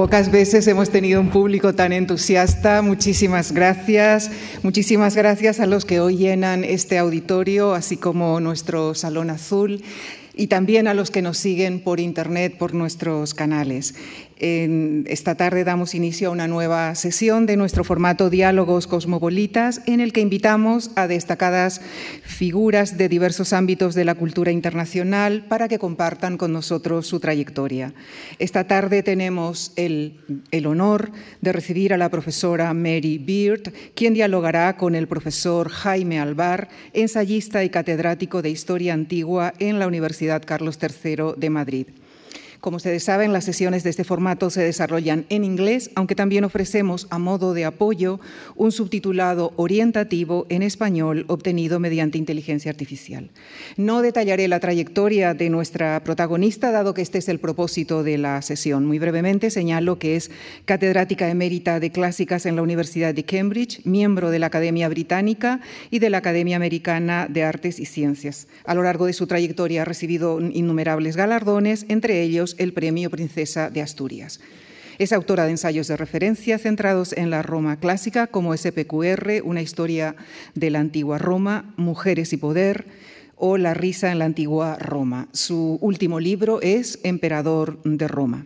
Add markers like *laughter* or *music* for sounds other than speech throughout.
Pocas veces hemos tenido un público tan entusiasta. Muchísimas gracias. Muchísimas gracias a los que hoy llenan este auditorio, así como nuestro Salón Azul y también a los que nos siguen por Internet, por nuestros canales. Esta tarde damos inicio a una nueva sesión de nuestro formato Diálogos Cosmopolitas, en el que invitamos a destacadas figuras de diversos ámbitos de la cultura internacional para que compartan con nosotros su trayectoria. Esta tarde tenemos el, el honor de recibir a la profesora Mary Beard, quien dialogará con el profesor Jaime Alvar, ensayista y catedrático de Historia Antigua en la Universidad Carlos III de Madrid. Como ustedes saben, las sesiones de este formato se desarrollan en inglés, aunque también ofrecemos a modo de apoyo un subtitulado orientativo en español obtenido mediante inteligencia artificial. No detallaré la trayectoria de nuestra protagonista, dado que este es el propósito de la sesión. Muy brevemente señalo que es catedrática emérita de clásicas en la Universidad de Cambridge, miembro de la Academia Británica y de la Academia Americana de Artes y Ciencias. A lo largo de su trayectoria ha recibido innumerables galardones, entre ellos el Premio Princesa de Asturias. Es autora de ensayos de referencia centrados en la Roma clásica, como SPQR, una historia de la antigua Roma, Mujeres y Poder, o La risa en la antigua Roma. Su último libro es Emperador de Roma.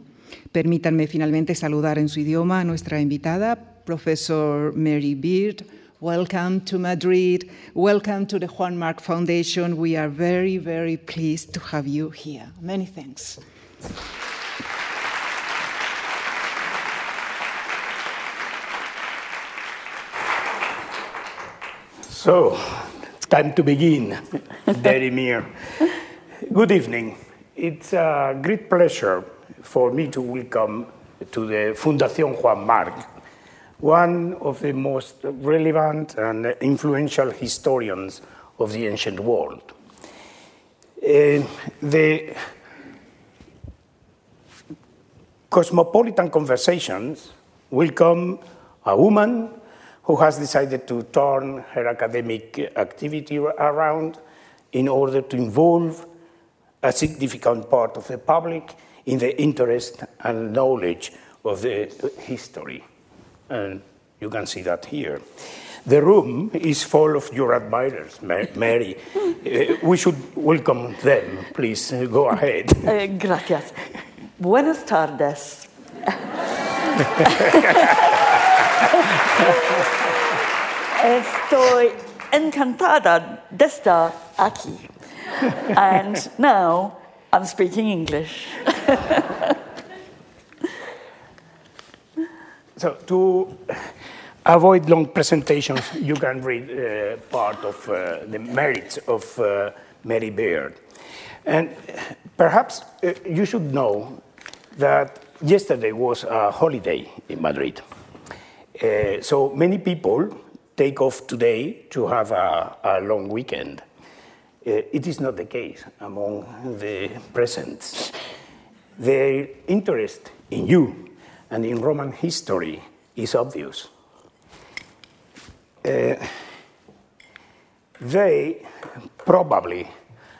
Permítanme finalmente saludar en su idioma a nuestra invitada, profesor Mary Beard. Welcome to Madrid. Welcome to the Juan Marc Foundation. We are very, very pleased to have you here. Many thanks. So, it's time to begin, Derimir. Good evening. It's a great pleasure for me to welcome to the Fundación Juan March, one of the most relevant and influential historians of the ancient world. Uh, the cosmopolitan conversations will come a woman who has decided to turn her academic activity around in order to involve a significant part of the public in the interest and knowledge of the history. And you can see that here. The room is full of your admirers, Mary. *laughs* uh, we should welcome them. Please uh, go ahead. Uh, gracias. Buenas tardes. Estoy encantada de estar aquí. And now I'm speaking English. so, to avoid long presentations, you can read uh, part of uh, the merits of uh, Mary Beard. And perhaps uh, you should know that yesterday was a holiday in Madrid. Uh, so many people take off today to have a, a long weekend. Uh, it is not the case among the present. Their interest in you and in Roman history is obvious. Uh, they probably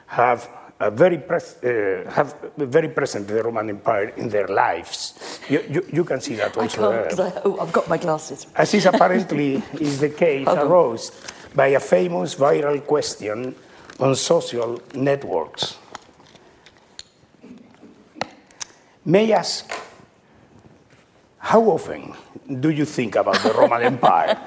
have very uh, have very present the Roman Empire in their lives. You, you, you can see that also. I can't, I, oh, I've got my glasses. As is apparently *laughs* is the case, arose by a famous viral question on social networks. May I ask, how often do you think about the Roman *laughs* Empire?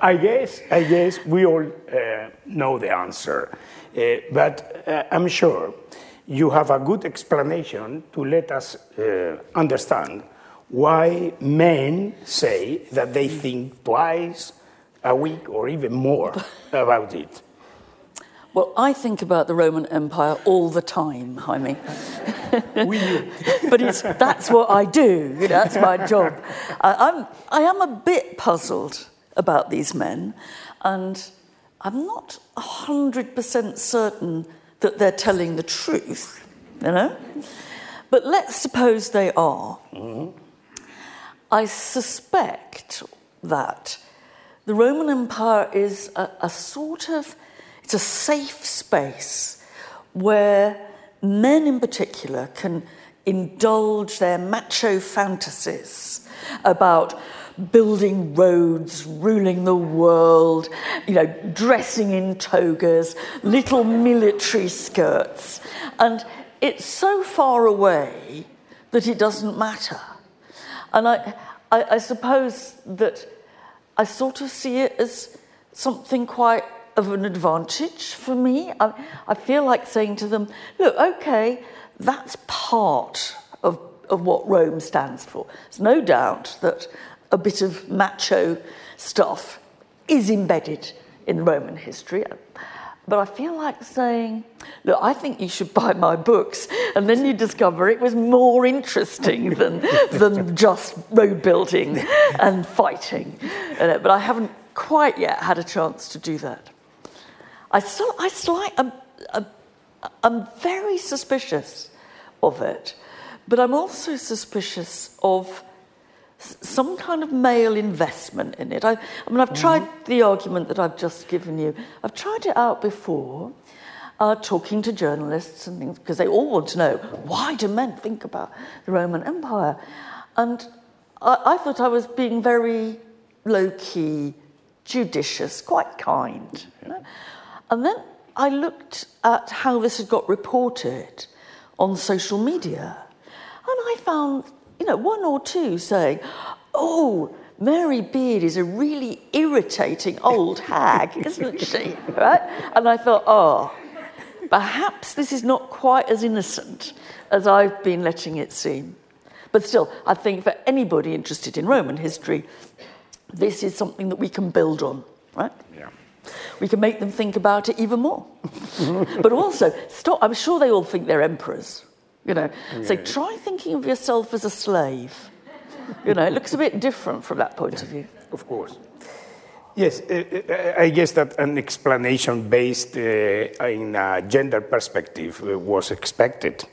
I guess, I guess we all uh, know the answer. Uh, but uh, I'm sure you have a good explanation to let us uh, understand why men say that they think twice a week or even more *laughs* about it. Well, I think about the Roman Empire all the time, Jaime. *laughs* but it's, that's what I do. That's my job. I, I'm, I am a bit puzzled about these men, and I'm not 100% certain that they're telling the truth, you know? But let's suppose they are. Mm-hmm. I suspect that the Roman Empire is a, a sort of it's a safe space where men in particular can indulge their macho fantasies about building roads, ruling the world, you know, dressing in togas, little military skirts. And it's so far away that it doesn't matter. And I, I, I suppose that I sort of see it as something quite of an advantage for me. I, I feel like saying to them, look, okay, that's part of, of what Rome stands for. There's no doubt that a bit of macho stuff is embedded in Roman history. But I feel like saying, look, I think you should buy my books. And then you discover it was more interesting than, than *laughs* just road building and fighting. But I haven't quite yet had a chance to do that. I still, I slight, I'm, I'm, I'm very suspicious of it, but I'm also suspicious of some kind of male investment in it. I, I mean, I've tried mm-hmm. the argument that I've just given you. I've tried it out before, uh, talking to journalists and things, because they all want to know why do men think about the Roman Empire? And I, I thought I was being very low key, judicious, quite kind. You know? And then I looked at how this had got reported on social media, and I found you know, one or two saying, oh, Mary Beard is a really irritating old hag, *laughs* isn't she? Right? And I thought, oh, perhaps this is not quite as innocent as I've been letting it seem. But still, I think for anybody interested in Roman history, this is something that we can build on, right? Yeah. We can make them think about it even more. *laughs* but also, stop, I'm sure they all think they're emperors. You know, yeah. so try thinking of yourself as a slave. You know, it looks a bit different from that point of view. Of course. Yes, uh, uh, I guess that an explanation based uh, in a gender perspective uh, was expected.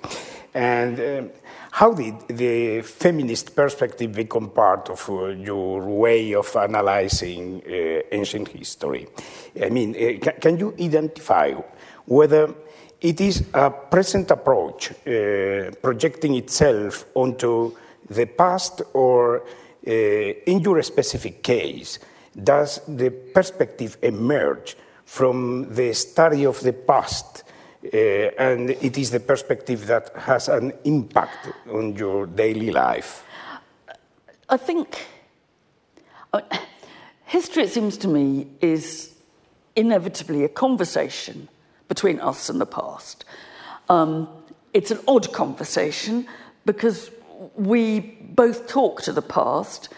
And um, how did the feminist perspective become part of uh, your way of analyzing uh, ancient history? I mean, can you identify whether it is a present approach, uh, projecting itself onto the past, or uh, in your specific case, does the perspective emerge from the study of the past, uh, and it is the perspective that has an impact on your daily life? I think uh, history, it seems to me, is inevitably a conversation between us and the past. Um, it's an odd conversation because we both talk to the past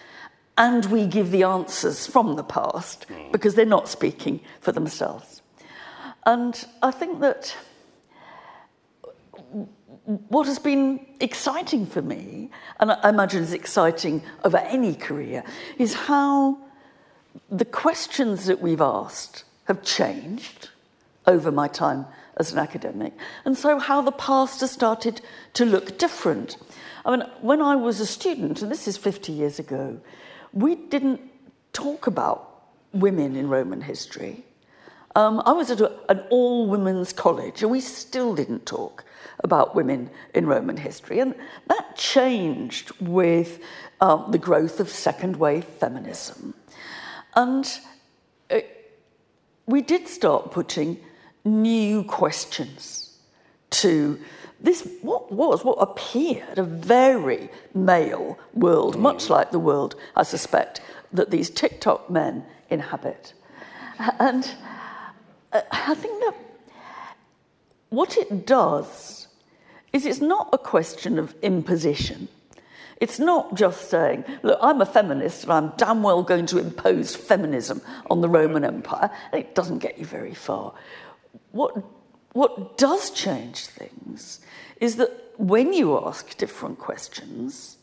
and we give the answers from the past because they're not speaking for themselves. And I think that what has been exciting for me, and I imagine is exciting over any career, is how the questions that we've asked have changed over my time as an academic. And so, how the past has started to look different. I mean, when I was a student, and this is 50 years ago, we didn't talk about women in Roman history. Um, I was at a, an all women's college, and we still didn't talk about women in Roman history. And that changed with um, the growth of second wave feminism. And it, uh, we did start putting new questions to this what was what appeared a very male world mm. much like the world i suspect that these tiktok men inhabit and uh, i think that what it does is it's not a question of imposition it's not just saying, look, I'm a feminist and I'm damn well going to impose feminism on the Roman Empire. It doesn't get you very far. What, what does change things is that when you ask different questions,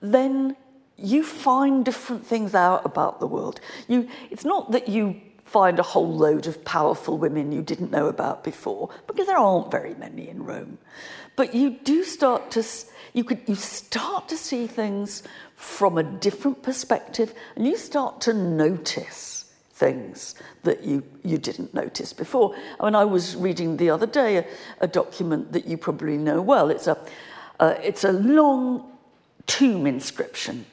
then you find different things out about the world. You, it's not that you find a whole load of powerful women you didn't know about before, because there aren't very many in Rome. But you do start to you could you start to see things from a different perspective, and you start to notice things that you, you didn't notice before. I mean, I was reading the other day a, a document that you probably know well. It's a, Uh, it's a long tomb inscription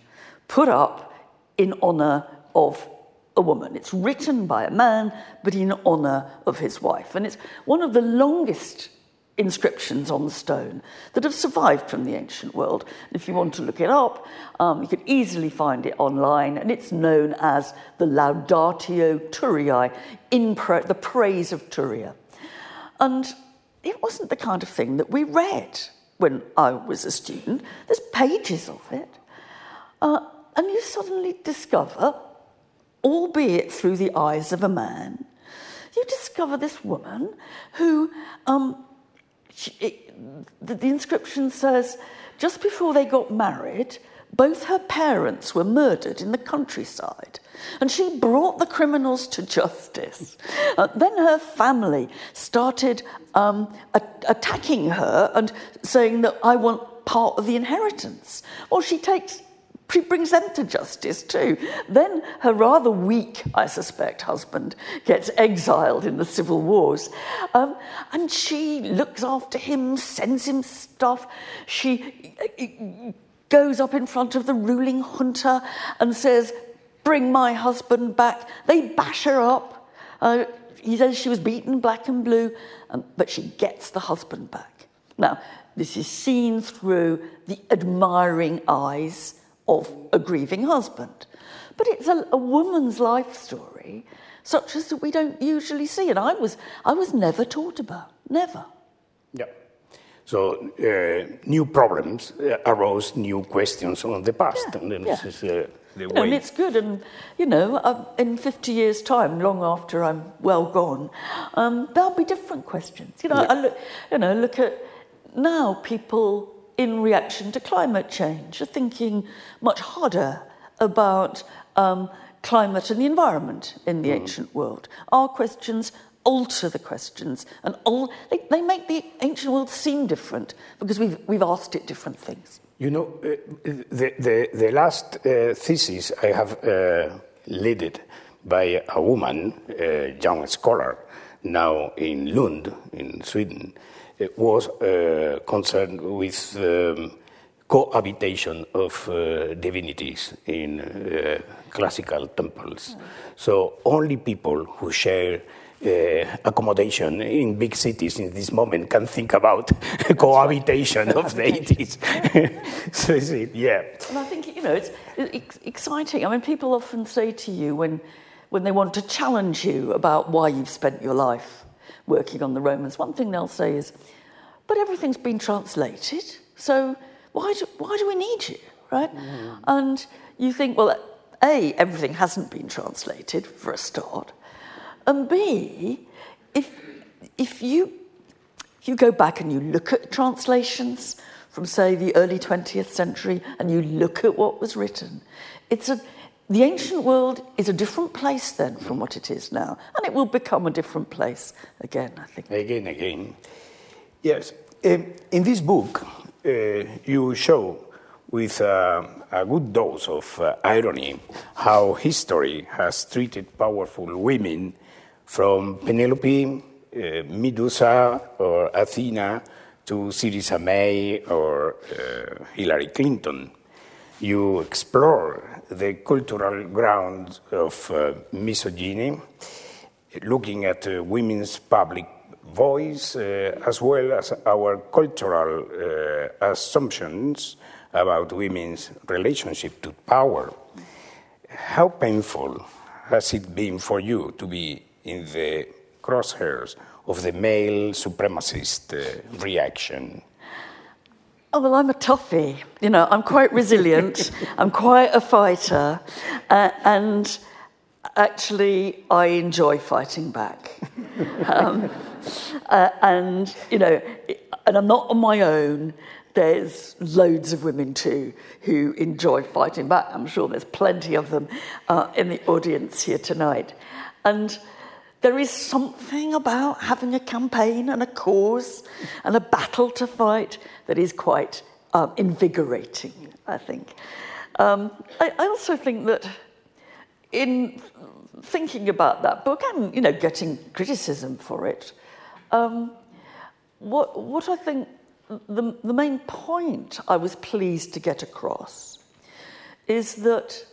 put up in honour of a woman. It's written by a man, but in honour of his wife. And it's one of the longest inscriptions on the stone that have survived from the ancient world. If you want to look it up, um, you can easily find it online, and it's known as the Laudatio Turiae, in pra- the praise of Turia. And it wasn't the kind of thing that we read when I was a student. There's pages of it. Uh, and you suddenly discover, albeit through the eyes of a man, you discover this woman who um, she, it, the, the inscription says just before they got married, both her parents were murdered in the countryside, and she brought the criminals to justice. Uh, then her family started um, a- attacking her and saying that I want part of the inheritance. Well, she takes brings them to justice too. Then her rather weak, I suspect, husband gets exiled in the civil wars. Um, and she looks after him, sends him stuff. She uh, goes up in front of the ruling junta and says, Bring my husband back. They bash her up. Uh, he says she was beaten black and blue, um, but she gets the husband back. Now, this is seen through the admiring eyes of a grieving husband. But it's a, a woman's life story, such as that we don't usually see. And I was, I was never taught about, never. Yeah. So uh, new problems uh, arose, new questions on the past, Yeah, and yeah. this is uh, the You know, and it's good. And, you know, um, in 50 years' time, long after I'm well gone, um, there'll be different questions. You know, I look, you know, look at now people in reaction to climate change are thinking much harder about um, climate and the environment in the ancient world. Our questions alter the questions and al- they, they make the ancient world seem different because we've, we've asked it different things. You know, uh, the, the, the last uh, thesis I have uh, led by a woman, a young scholar, now in Lund, in Sweden, was uh, concerned with um, cohabitation of uh, divinities in uh, classical temples. So only people who share uh, accommodation in big cities in this moment can think about *laughs* cohabitation of deities. *laughs* *laughs* so is it, yeah. And I think, you know, it's, it's exciting. I mean, people often say to you when, when they want to challenge you about why you've spent your life working on the Romans, one thing they'll say is, but everything's been translated, so why do, why do we need you, right? Mm. And you think, well, A, everything hasn't been translated for a start, and B, if, if you if you go back and you look at translations from, say, the early 20th century and you look at what was written, it's a, the ancient world is a different place then from what it is now. And it will become a different place again, I think. Again, again. Yes. Um, in this book, uh, you show with uh, a good dose of uh, irony how history has treated powerful women from Penelope, uh, Medusa, or Athena to Theresa May or uh, Hillary Clinton. You explore the cultural grounds of uh, misogyny, looking at uh, women's public voice uh, as well as our cultural uh, assumptions about women's relationship to power. How painful has it been for you to be in the crosshairs of the male supremacist uh, reaction? Oh, well, I'm a toughie. You know, I'm quite resilient. *laughs* I'm quite a fighter. Uh, and actually, I enjoy fighting back. *laughs* um, uh, and, you know, and I'm not on my own. There's loads of women too who enjoy fighting back. I'm sure there's plenty of them uh, in the audience here tonight. And there is something about having a campaign and a cause and a battle to fight that is quite um, invigorating, I think. Um, I, I also think that in thinking about that book and you know getting criticism for it, um, what what I think the, the main point I was pleased to get across is that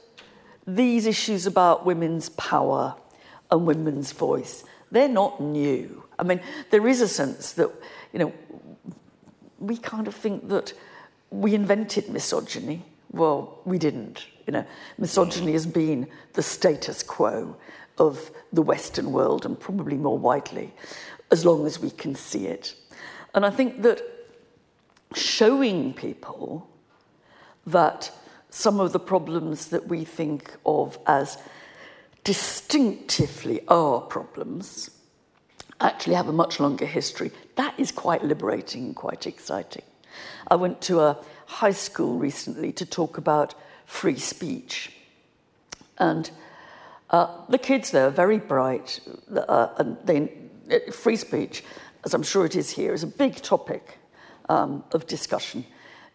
these issues about women's power and women's voice, they're not new. I mean, there is a sense that, you know, we kind of think that we invented misogyny. Well, we didn't. You know, misogyny has been the status quo of the Western world and probably more widely, as long as we can see it. And I think that showing people that some of the problems that we think of as distinctively our problems actually have a much longer history. That is quite liberating and quite exciting. I went to a high school recently to talk about free speech. And uh, the kids there are very bright, uh, and they, free speech, as I'm sure it is here, is a big topic um, of discussion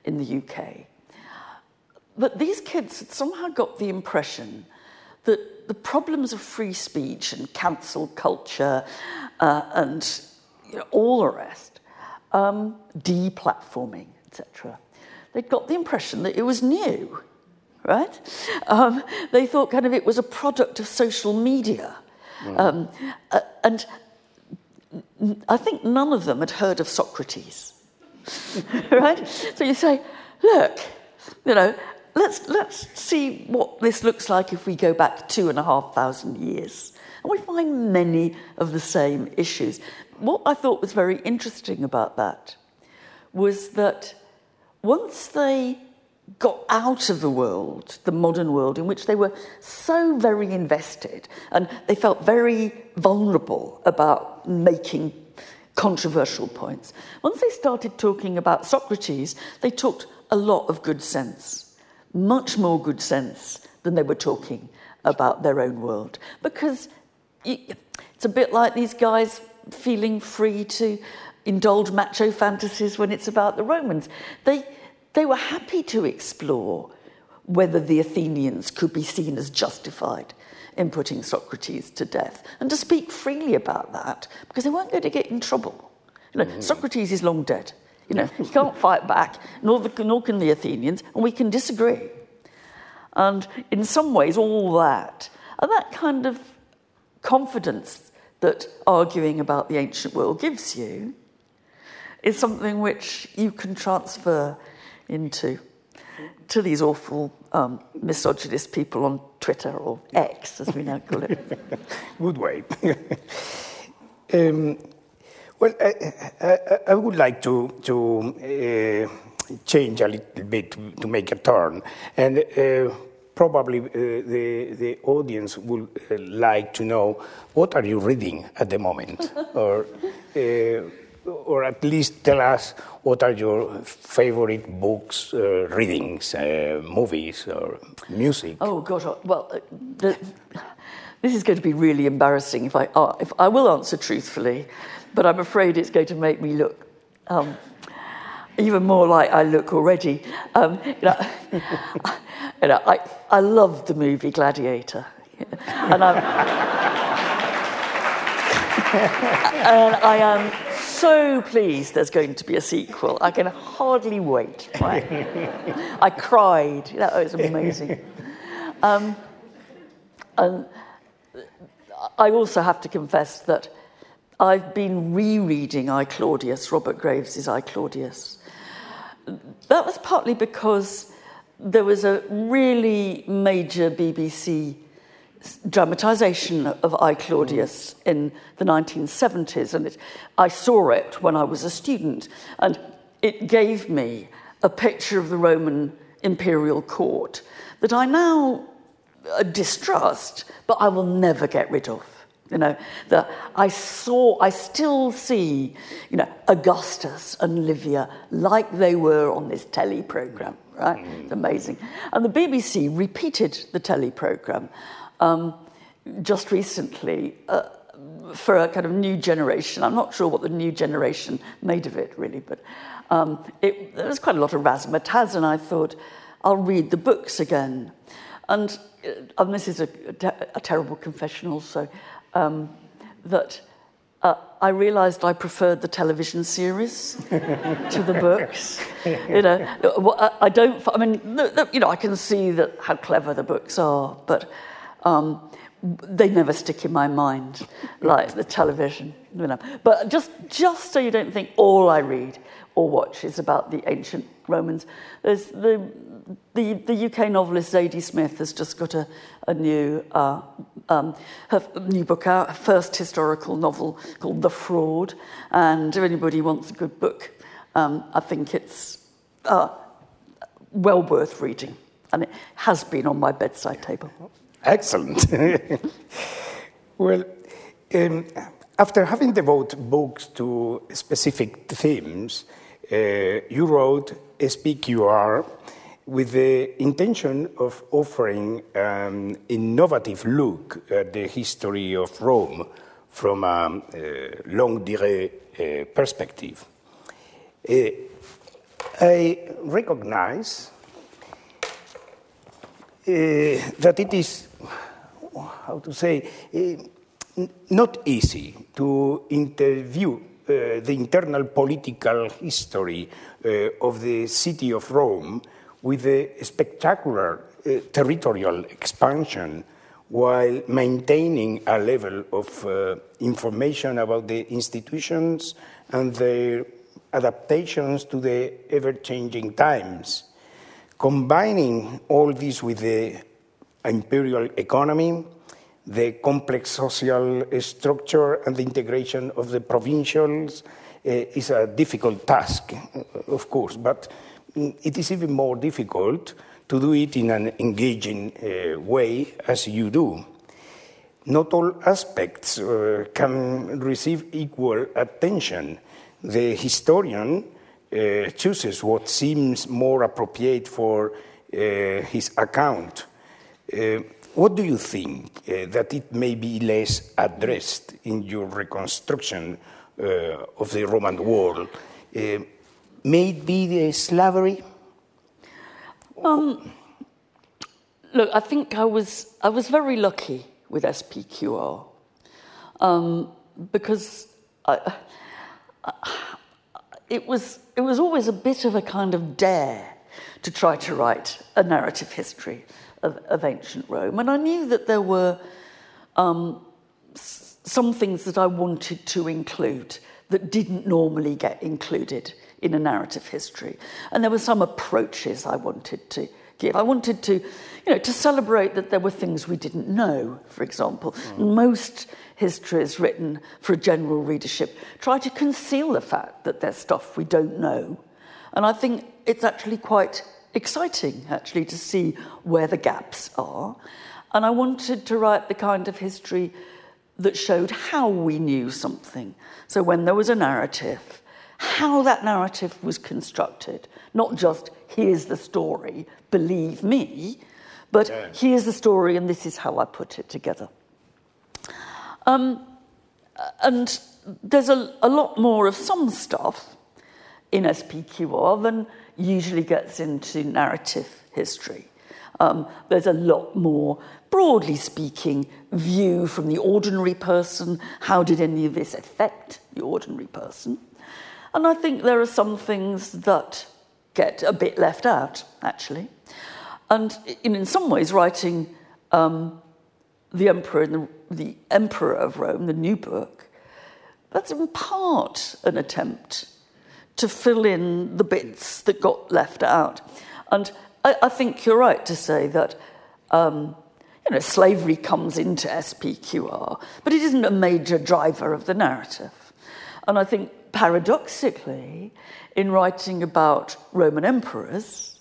in the UK. But these kids had somehow got the impression that the problems of free speech and cancel culture uh, and you know, all the rest, um, deplatforming, etc., they got the impression that it was new, right? Um, they thought kind of it was a product of social media. Mm. Um, uh, and I think none of them had heard of Socrates. *laughs* right? So you say, look, you know, let's, let's see what this looks like if we go back two and a half thousand years. And we find many of the same issues. What I thought was very interesting about that was that once they got out of the world, the modern world, in which they were so very invested and they felt very vulnerable about making controversial points. Once they started talking about Socrates, they talked a lot of good sense, much more good sense than they were talking about their own world. Because it's a bit like these guys feeling free to indulge macho fantasies when it's about the Romans. They, they were happy to explore whether the Athenians could be seen as justified in putting Socrates to death and to speak freely about that because they weren't going to get in trouble. You know, mm-hmm. Socrates is long dead. You know, he can't fight back, nor, the, nor can the Athenians, and we can disagree. And in some ways, all that, and that kind of confidence that arguing about the ancient world gives you, is something which you can transfer into to these awful um, misogynist people on Twitter or X, as we now call it. *laughs* Good way. *laughs* um, well, I, I, I, would like to, to uh, change a little bit to, make a turn. And uh, probably uh, the, the audience would uh, like to know what are you reading at the moment? *laughs* or uh, or at least tell us what are your favorite books, uh, readings, uh, movies, or music. Oh gosh, uh, well, uh, the, this is going to be really embarrassing if I uh, if I will answer truthfully, but I'm afraid it's going to make me look. Um, even more like I look already. Um, you know, *laughs* you know, I, I love the movie Gladiator. *laughs* And, I'm, *laughs* and I am so pleased there's going to be a sequel. I can hardly wait. Right? I cried. That was amazing. Um, and I also have to confess that I've been rereading I Claudius, Robert Graves' I Claudius. That was partly because there was a really major BBC dramatisation of I Claudius in the 1970s, and it, I saw it when I was a student, and it gave me a picture of the Roman imperial court that I now uh, distrust, but I will never get rid of. You know, that I saw, I still see, you know, Augustus and Livia like they were on this telly program, right? It's amazing. And the BBC repeated the telly program um, just recently uh, for a kind of new generation. I'm not sure what the new generation made of it, really, but um, it, there was quite a lot of razzmatazz, and I thought, I'll read the books again. And, uh, and this is a, a, a terrible confession also, um, that uh, I realised I preferred the television series *laughs* to the books. You know, I don't. I mean, you know, I can see that how clever the books are, but um, they never stick in my mind like the television. You know. But just just so you don't think all I read or watch is about the ancient Romans, there's the the, the UK novelist Zadie Smith has just got a, a new, uh, um, her new book out, her first historical novel called The Fraud. And if anybody wants a good book, um, I think it's uh, well worth reading. And it has been on my bedside table. Excellent. *laughs* well, um, after having devoted books to specific themes, uh, you wrote SPQR with the intention of offering an innovative look at the history of Rome from a longue durée uh, perspective. Uh, I recognize uh, that it is, how to say, not easy to interview uh, the internal political history uh, of the city of Rome with a spectacular uh, territorial expansion while maintaining a level of uh, information about the institutions and their adaptations to the ever changing times. Combining all this with the imperial economy, the complex social structure, and the integration of the provincials uh, is a difficult task, of course, but it is even more difficult to do it in an engaging uh, way as you do. Not all aspects uh, can receive equal attention. The historian uh, chooses what seems more appropriate for uh, his account. Uh, what do you think uh, that it may be less addressed in your reconstruction of the Roman world? It be the slavery? Um, look, I think I was, I was very lucky with SPQR um, because I, it, was, it was always a bit of a kind of dare to try to write a narrative history of, of ancient Rome. And I knew that there were um, some things that I wanted to include that didn't normally get included in a narrative history. And there were some approaches I wanted to give. I wanted to, you know, to celebrate that there were things we didn't know, for example. Mm. Most histories written for a general readership try to conceal the fact that there's stuff we don't know. And I think it's actually quite exciting, actually, to see where the gaps are. And I wanted to write the kind of history that showed how we knew something. So when there was a narrative, how that narrative was constructed. Not just, here's the story, believe me, but yeah. here's the story and this is how I put it together. Um, and there's a, a lot more of some stuff in SPQR than usually gets into narrative history. Um, there's a lot more, broadly speaking, view from the ordinary person. How did any of this affect the ordinary person? And I think there are some things that get a bit left out, actually. And in, some ways, writing um, The Emperor the, the Emperor of Rome, the new book, that's in part an attempt to fill in the bits that got left out. And I, I think you're right to say that um, you know, slavery comes into SPQR, but it isn't a major driver of the narrative. And I think paradoxically, in writing about Roman emperors,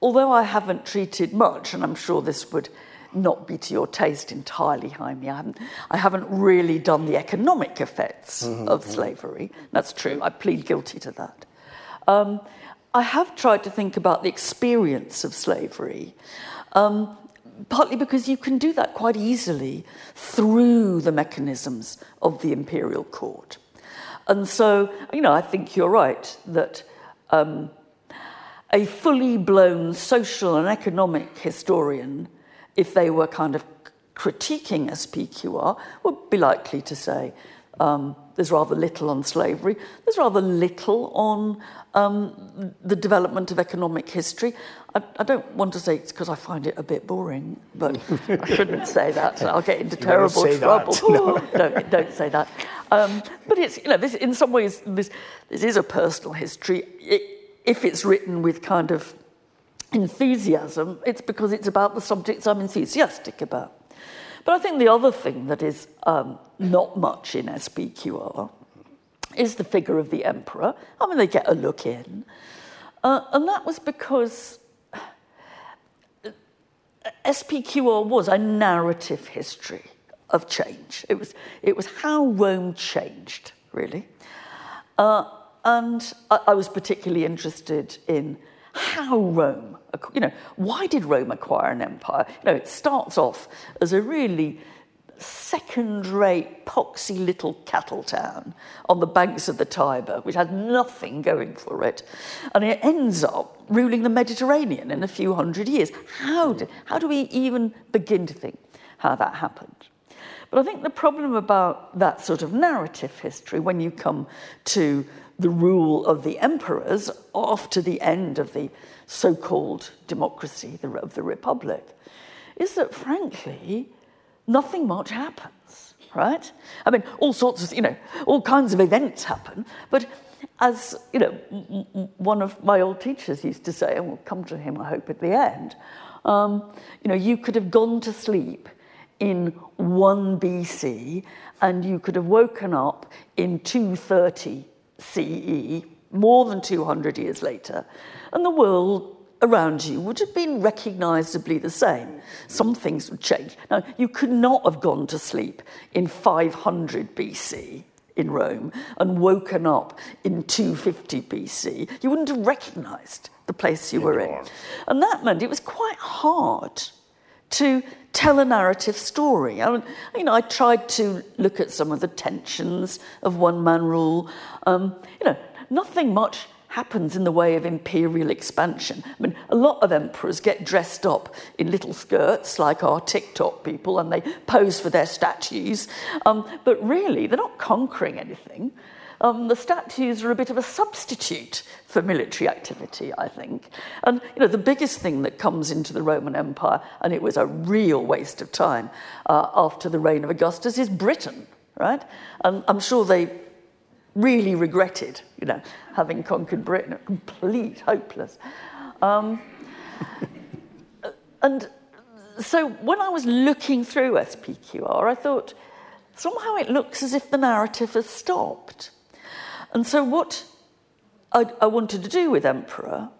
although I haven't treated much, and I'm sure this would not be to your taste entirely, Jaime, I haven't, I haven't really done the economic effects mm-hmm. of slavery. That's true, I plead guilty to that. Um, I have tried to think about the experience of slavery. Um, partly because you can do that quite easily through the mechanisms of the imperial court. And so, you know, I think you're right that um, a fully blown social and economic historian, if they were kind of critiquing SPQR, would be likely to say Um, there's rather little on slavery. There's rather little on um, the development of economic history. I, I don't want to say it's because I find it a bit boring, but I shouldn't say that. *laughs* I'll get into terrible trouble. *laughs* No. *laughs* no, don't say that. Um, but it's, you know, this, in some ways, this, this is a personal history. It, if it's written with kind of enthusiasm, it's because it's about the subjects I'm enthusiastic about. But I think the other thing that is um, not much in SPQR is the figure of the emperor. I mean, they get a look in. Uh, and that was because SPQR was a narrative history of change. It was, it was how Rome changed, really. Uh, and I, I was particularly interested in how Rome, you know, why did Rome acquire an empire? You know, it starts off as a really second rate, poxy little cattle town on the banks of the Tiber, which has nothing going for it. And it ends up ruling the Mediterranean in a few hundred years. How do, how do we even begin to think how that happened? But I think the problem about that sort of narrative history, when you come to the rule of the emperors after the end of the so called democracy of the Republic, is that frankly, nothing much happens, right? I mean, all sorts of, you know, all kinds of events happen, but as, you know, one of my old teachers used to say, and we'll come to him, I hope, at the end, um, you know, you could have gone to sleep in 1 BC and you could have woken up in 230 CE, more than 200 years later, and the world around you would have been recognizably the same. Some things would change. Now, you could not have gone to sleep in 500 BC in Rome and woken up in 250 BC. You wouldn't have recognized the place you were in. And that meant it was quite hard to tell a narrative story. I, you know, I tried to look at some of the tensions of one man rule. Um, you know, nothing much happens in the way of imperial expansion. I mean, a lot of emperors get dressed up in little skirts like our TikTok people and they pose for their statues, um, but really they're not conquering anything. Um, the statues are a bit of a substitute for military activity, I think. And you know, the biggest thing that comes into the Roman Empire, and it was a real waste of time uh, after the reign of Augustus, is Britain, right? And I'm sure they really regretted, you know, having conquered Britain, complete hopeless. Um, *laughs* and so when I was looking through SPQR, I thought somehow it looks as if the narrative has stopped. And so what I, I wanted to do with Emperor,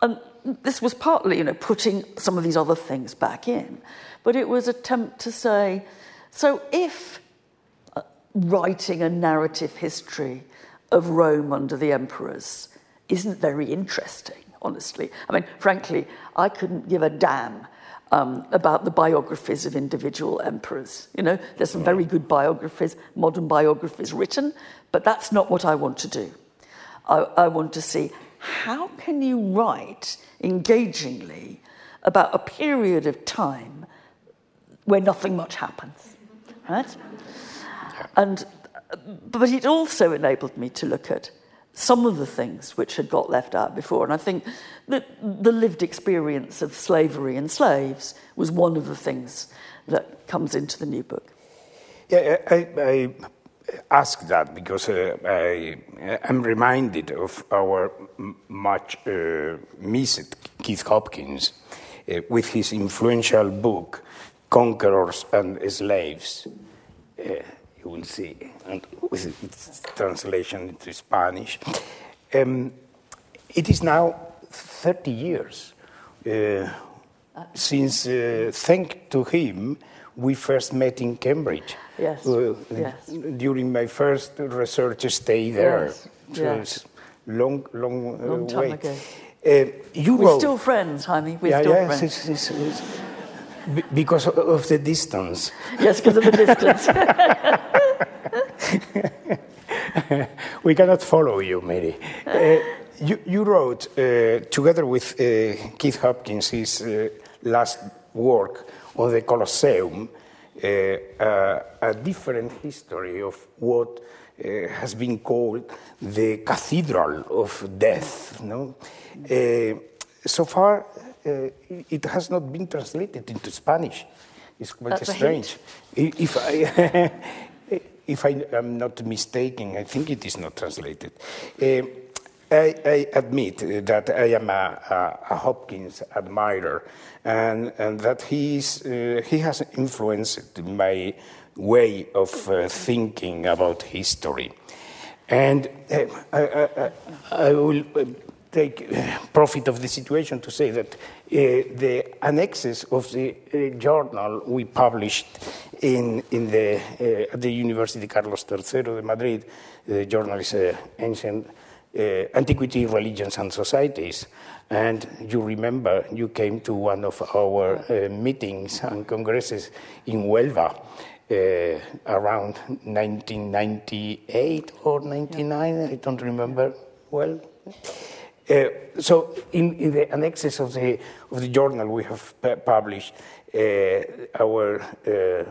and this was partly, you know, putting some of these other things back in, but it was an attempt to say, so if writing a narrative history of Rome under the emperors isn't very interesting, honestly. I mean, frankly, I couldn't give a damn um, about the biographies of individual emperors. You know, there's some very good biographies, modern biographies written, but that's not what I want to do. I, I want to see how can you write engagingly about a period of time where nothing much happens, right? And, but it also enabled me to look at some of the things which had got left out before. And I think that the lived experience of slavery and slaves was one of the things that comes into the new book. Yeah, I, I ask that because uh, I am reminded of our much uh, missed Keith Hopkins uh, with his influential book, Conquerors and Slaves. You will see, and with its translation into Spanish. Um, it is now 30 years uh, since, uh, thanks to him, we first met in Cambridge. Yes. Uh, yes. During my first research stay there. Yes. Yes. long, long, uh, long time way. ago. Uh, you We're wrote, still friends, Jaime. We're yeah, still yes, friends. It's, it's, it's, because of the distance. Yes, because of the distance. *laughs* *laughs* we cannot follow you, Mary. Uh, you, you, wrote, uh, together with uh, Keith Hopkins, his uh, last work on the Colosseum, uh, uh, a different history of what uh, has been called the cathedral of death. No? So far, it has not been translated into Spanish. It's quite That's strange. If I, *laughs* if I am not mistaken, I think it is not translated. Uh, I, I, admit that I am a, a, a Hopkins admirer, and, and that he, uh, he has influenced my way of uh, thinking about history. And uh, I, I, I, will uh, take uh, profit of the situation to say that Uh, the annexes of the uh, journal we published in, in the, uh, at the University Carlos III de Madrid, the journal is Ancient Antiquity, Religions and Societies. And you remember you came to one of our uh, meetings and congresses in Huelva uh, around 1998 or 99, I don't remember well. Uh, so, in, in, the annexes of the, of the journal, we have published uh, our uh,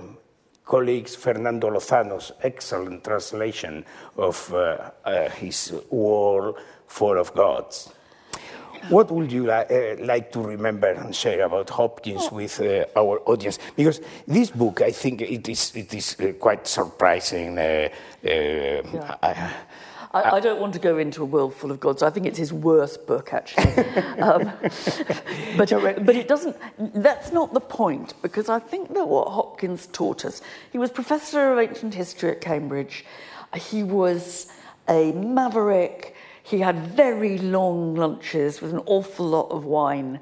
colleagues Fernando Lozano's excellent translation of uh, uh, his World Full of Gods. What would you li- like to remember and share about Hopkins with uh, our audience? Because this book, I think it is, it is quite surprising. Yeah. I, I, I, don't want to go into a world full of gods. I think it's his worst book, actually. *laughs* um, but, but it doesn't, that's not the point, because I think that what Hopkins taught us, he was professor of ancient history at Cambridge. He was a maverick he had very long lunches with an awful lot of wine,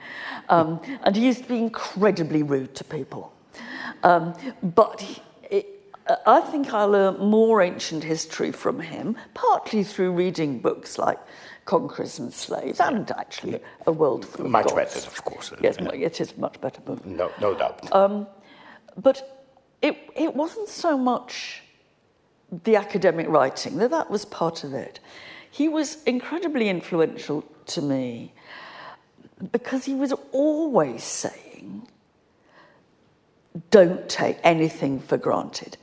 um, and he used to be incredibly rude to people. Um, but he, I think I learned more ancient history from him, partly through reading books like Conquerors and Slaves, and actually A World Full of Much Gods. better, of course. Yes, yeah. it is a much better book. No, no doubt. Um, but it, it wasn't so much the academic writing, though that was part of it. He was incredibly influential to me because he was always saying, don't take anything for granted.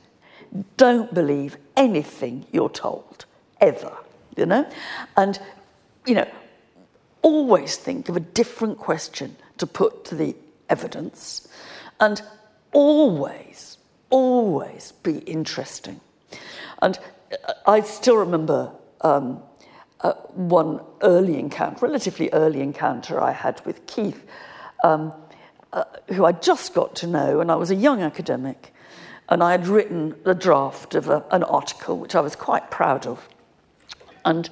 Don't believe anything you're told, ever, you know? And, you know, always think of a different question to put to the evidence and always, always be interesting. And I still remember um, uh, one early encounter, relatively early encounter I had with Keith, um, uh, who I just got to know, and I was a young academic, and I had written the draft of a, an article which I was quite proud of. And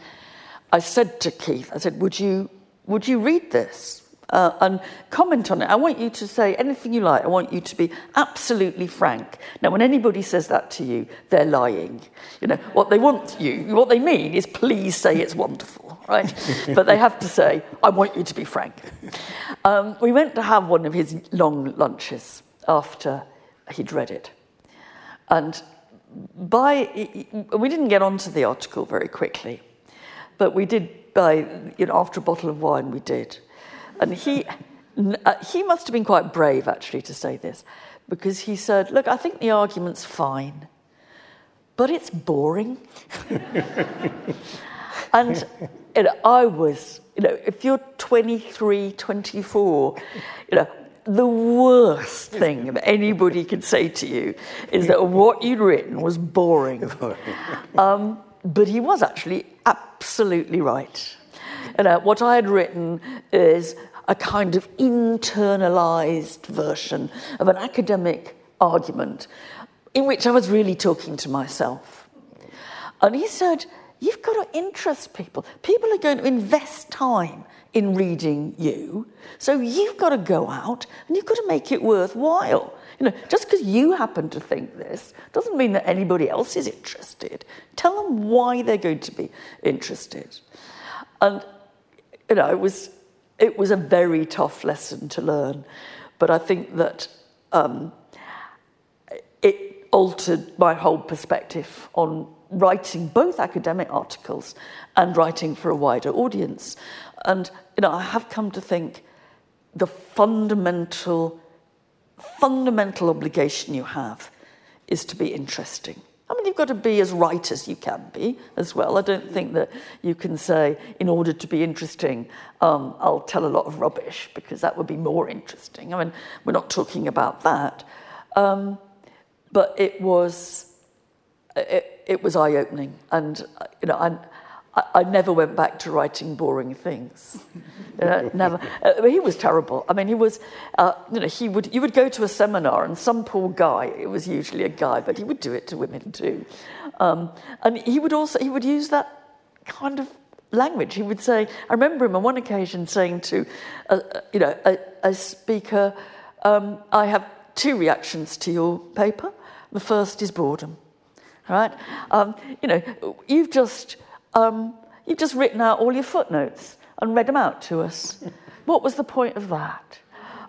I said to Keith, I said, Would you, would you read this? uh, and comment on it. I want you to say anything you like. I want you to be absolutely frank. Now, when anybody says that to you, they're lying. You know, what they want you, what they mean is please say it's wonderful, right? *laughs* but they have to say, I want you to be frank. Um, we went to have one of his long lunches after he'd read it. And by, we didn't get onto the article very quickly, but we did by, you know, after a bottle of wine, we did. And he, uh, he must have been quite brave, actually, to say this, because he said, Look, I think the argument's fine, but it's boring. *laughs* and you know, I was, you know, if you're 23, 24, you know, the worst thing that anybody could say to you is that what you'd written was *laughs* boring. Um, but he was actually absolutely right. And uh, what I had written is a kind of internalized version of an academic argument in which I was really talking to myself. And he said, You've got to interest people. People are going to invest time in reading you. So you've got to go out and you've got to make it worthwhile. You know, just because you happen to think this doesn't mean that anybody else is interested. Tell them why they're going to be interested. And you know, it was, it was a very tough lesson to learn. But I think that um, it altered my whole perspective on writing both academic articles and writing for a wider audience. And you know, I have come to think the fundamental, fundamental obligation you have is to be interesting. I mean, you've got to be as right as you can be as well. I don't think that you can say, in order to be interesting, um, I'll tell a lot of rubbish because that would be more interesting. I mean, we're not talking about that. Um, but it was, it, it was eye opening. And, you know, I, I, never went back to writing boring things. *laughs* uh, never. Uh, he was terrible. I mean, he was. Uh, you know, he would. You would go to a seminar, and some poor guy. It was usually a guy, but he would do it to women too. Um, and he would also. He would use that kind of language. He would say. I remember him on one occasion saying to, a, you know, a, a speaker, um, "I have two reactions to your paper. The first is boredom." Right? Um, you know, you've just um, you've just written out all your footnotes and read them out to us. What was the point of that?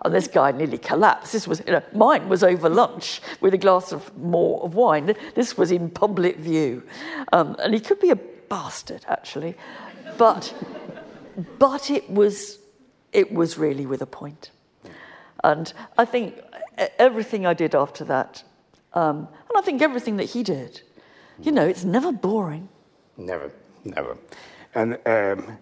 And this guy nearly collapsed. This was, you know, mine was over lunch with a glass of more of wine. This was in public view. Um, and he could be a bastard, actually. But, but it, was, it was really with a point. And I think everything I did after that, um, and I think everything that he did, you know, it's never boring. Never never. And um,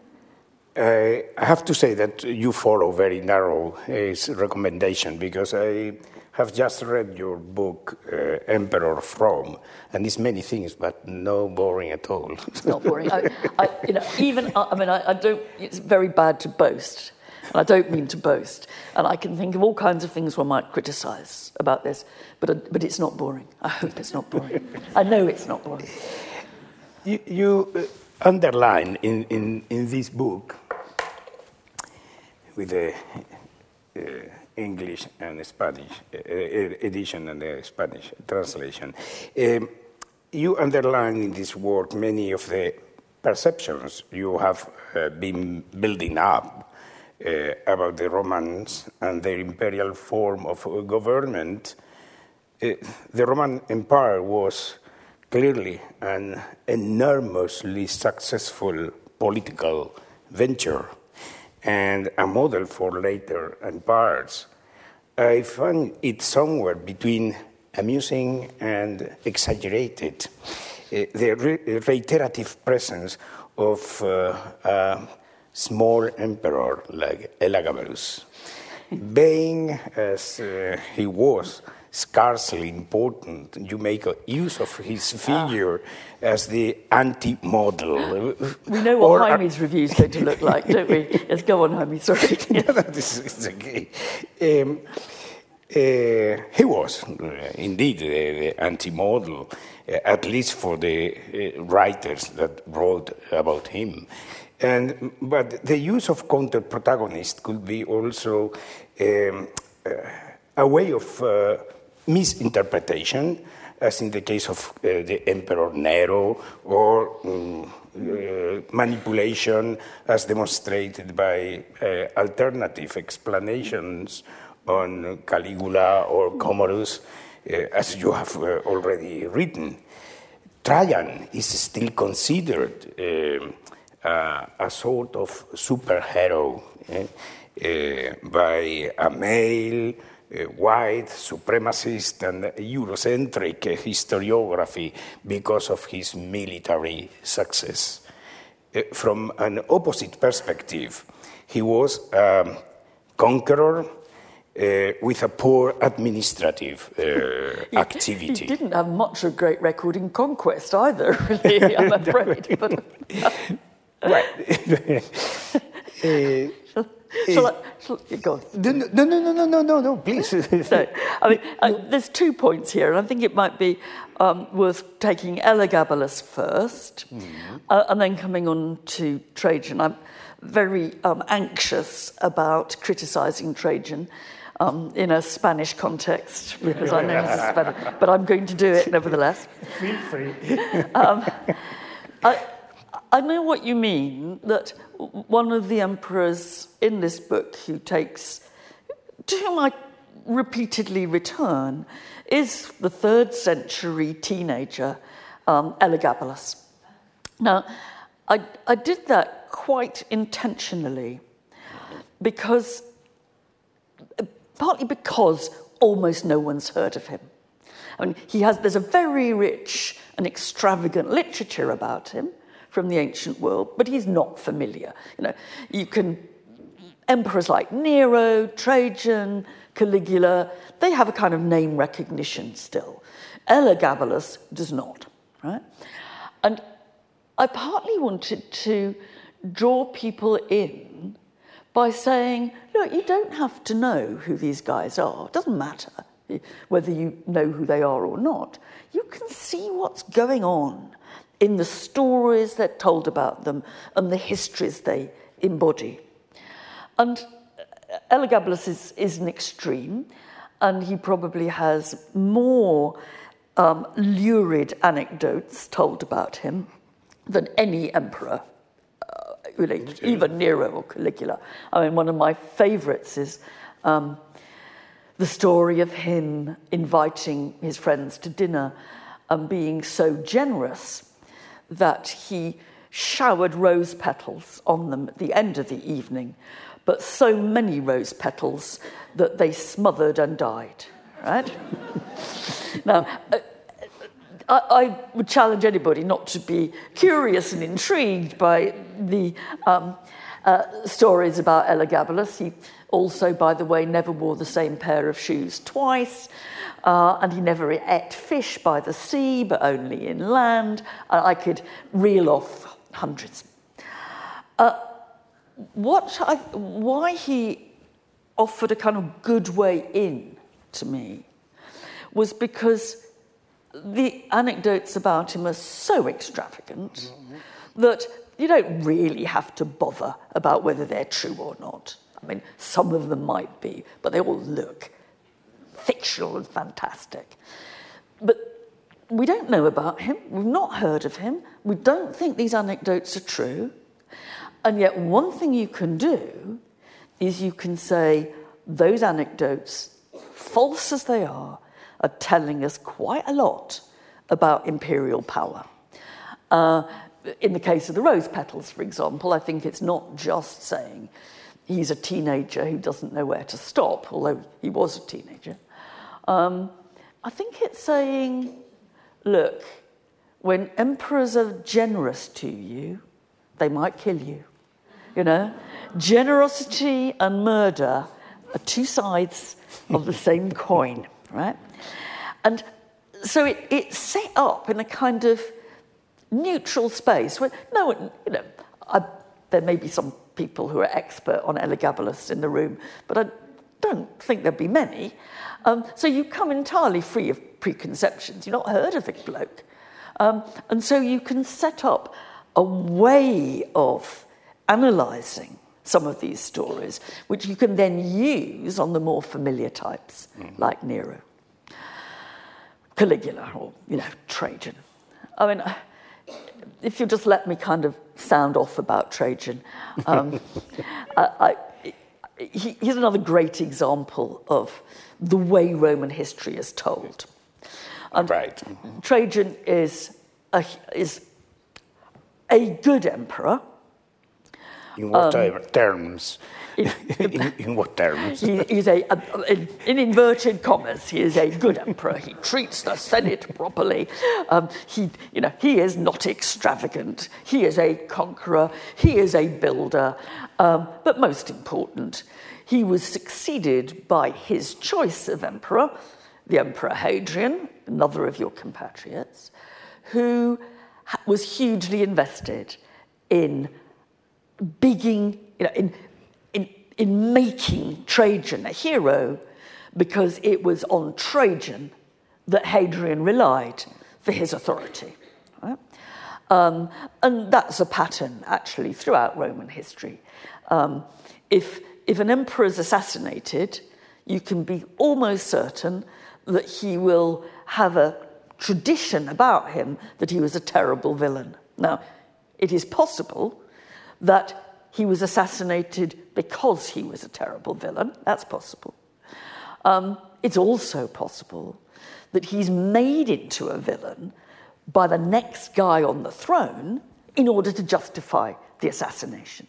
I have to say that you follow very narrow uh, recommendation because I have just read your book, uh, Emperor of Rome, and it's many things, but no boring at all. It's not boring. I, I, you know, even I mean, I, I don't. It's very bad to boast. And I don't mean to boast. And I can think of all kinds of things one might criticize about this, but, but it's not boring. I hope it's not boring. I know it's not boring. You, you uh, underline in, in, in this book with the uh, English and Spanish uh, edition and the Spanish translation. Um, you underline in this work many of the perceptions you have uh, been building up uh, about the Romans and their imperial form of government. Uh, the Roman Empire was clearly an enormously successful political venture and a model for later empires. I find it somewhere between amusing and exaggerated. Uh, the re- reiterative presence of uh, a small emperor like Elagabalus, *laughs* being as uh, he was scarcely important. You make use of his figure ah. as the anti model. We know what Jaime's review is going to look like, don't we? *laughs* Let's go on, Jaime, sorry. *laughs* this is okay. Um, uh, he was uh, indeed the, the anti model, uh, at least for the uh, writers that wrote about him. And, but the use of counter protagonist could be also um, uh, a way of uh, misinterpretation, as in the case of uh, the Emperor Nero, or um, uh, manipulation, as demonstrated by uh, alternative explanations on Caligula or Commodus, uh, as you have uh, already written. Trajan is still considered um, a sort of superhero eh, by a male white, supremacist, and Eurocentric historiography because of his military success. Uh, from an opposite perspective, he was a conqueror uh, with a poor administrative *laughs* uh, activity. He didn't have much of a great record in conquest either, *laughs* really, *laughs* I'm afraid. but, right. uh, Shall I, shall, go No, no, no, no, no, no, no, please. *laughs* so, I mean, uh, there's two points here, and I think it might be um, worth taking Elagabalus first, mm. uh, and then coming on to Trajan. I'm very um, anxious about criticising Trajan. Um, in a Spanish context, because I know he's Spanish, but I'm going to do it nevertheless. *laughs* Feel free. um, *laughs* I, I know what you mean that one of the emperors in this book who takes, to whom I repeatedly return, is the third century teenager, um, Elagabalus. Now, I, I did that quite intentionally because, partly because almost no one's heard of him. I mean, he has, there's a very rich and extravagant literature about him from the ancient world, but he's not familiar. You know, you can, emperors like Nero, Trajan, Caligula, they have a kind of name recognition still. Elagabalus does not, right? And I partly wanted to draw people in by saying, look, you don't have to know who these guys are. It doesn't matter whether you know who they are or not. You can see what's going on in the stories that told about them and the histories they embody. And Elagabalus is, is an extreme, and he probably has more um, lurid anecdotes told about him than any emperor, uh, really, even Nero or Caligula. I mean, one of my favourites is um, the story of him inviting his friends to dinner and being so generous that he showered rose petals on them at the end of the evening, but so many rose petals that they smothered and died. Right? *laughs* now, I, I, would challenge anybody not to be curious and intrigued by the um, uh, stories about Elagabalus. He also, by the way, never wore the same pair of shoes twice. Uh, and he never ate fish by the sea, but only in land. Uh, I could reel off hundreds. Uh, what I, why he offered a kind of good way in to me was because the anecdotes about him are so extravagant mm-hmm. that you don't really have to bother about whether they're true or not. I mean, some of them might be, but they all look fictional and fantastic. But we don't know about him, we've not heard of him, we don't think these anecdotes are true. And yet, one thing you can do is you can say, those anecdotes, false as they are, are telling us quite a lot about imperial power. Uh, in the case of the rose petals, for example, I think it's not just saying he's a teenager who doesn't know where to stop, although he was a teenager. Um, I think it's saying, look, when emperors are generous to you, they might kill you. You know, generosity and murder are two sides of the same coin, right? And so it, it's set up in a kind of neutral space where no one, you know, I, there may be some people who are expert on Elagabalus in the room, but I don't think there'd be many. Um, so you come entirely free of preconceptions. You've not heard of the bloke. Um, and so you can set up a way of analysing some of these stories, which you can then use on the more familiar types, mm-hmm. like Nero, Caligula, or, you know, Trajan. I mean, if you just let me kind of sound off about Trajan, um, *laughs* I, I, he, he's another great example of the way Roman history is told. Um, right. Trajan is a, is a good emperor in what um, terms? In, *laughs* in, in, what terms? He is a, a, in inverted commas, he is a good emperor. He treats the Senate properly. Um, he, you know, he is not extravagant. He is a conqueror. He is a builder. Um, but most important, he was succeeded by his choice of emperor, the Emperor Hadrian, another of your compatriots, who was hugely invested in bigging, you know, in, in, in making Trajan a hero because it was on Trajan that Hadrian relied for his authority. Um, and that's a pattern actually throughout Roman history. Um, if, if an emperor is assassinated, you can be almost certain that he will have a tradition about him that he was a terrible villain. Now, it is possible that he was assassinated because he was a terrible villain. That's possible. Um, it's also possible that he's made into a villain by the next guy on the throne in order to justify the assassination.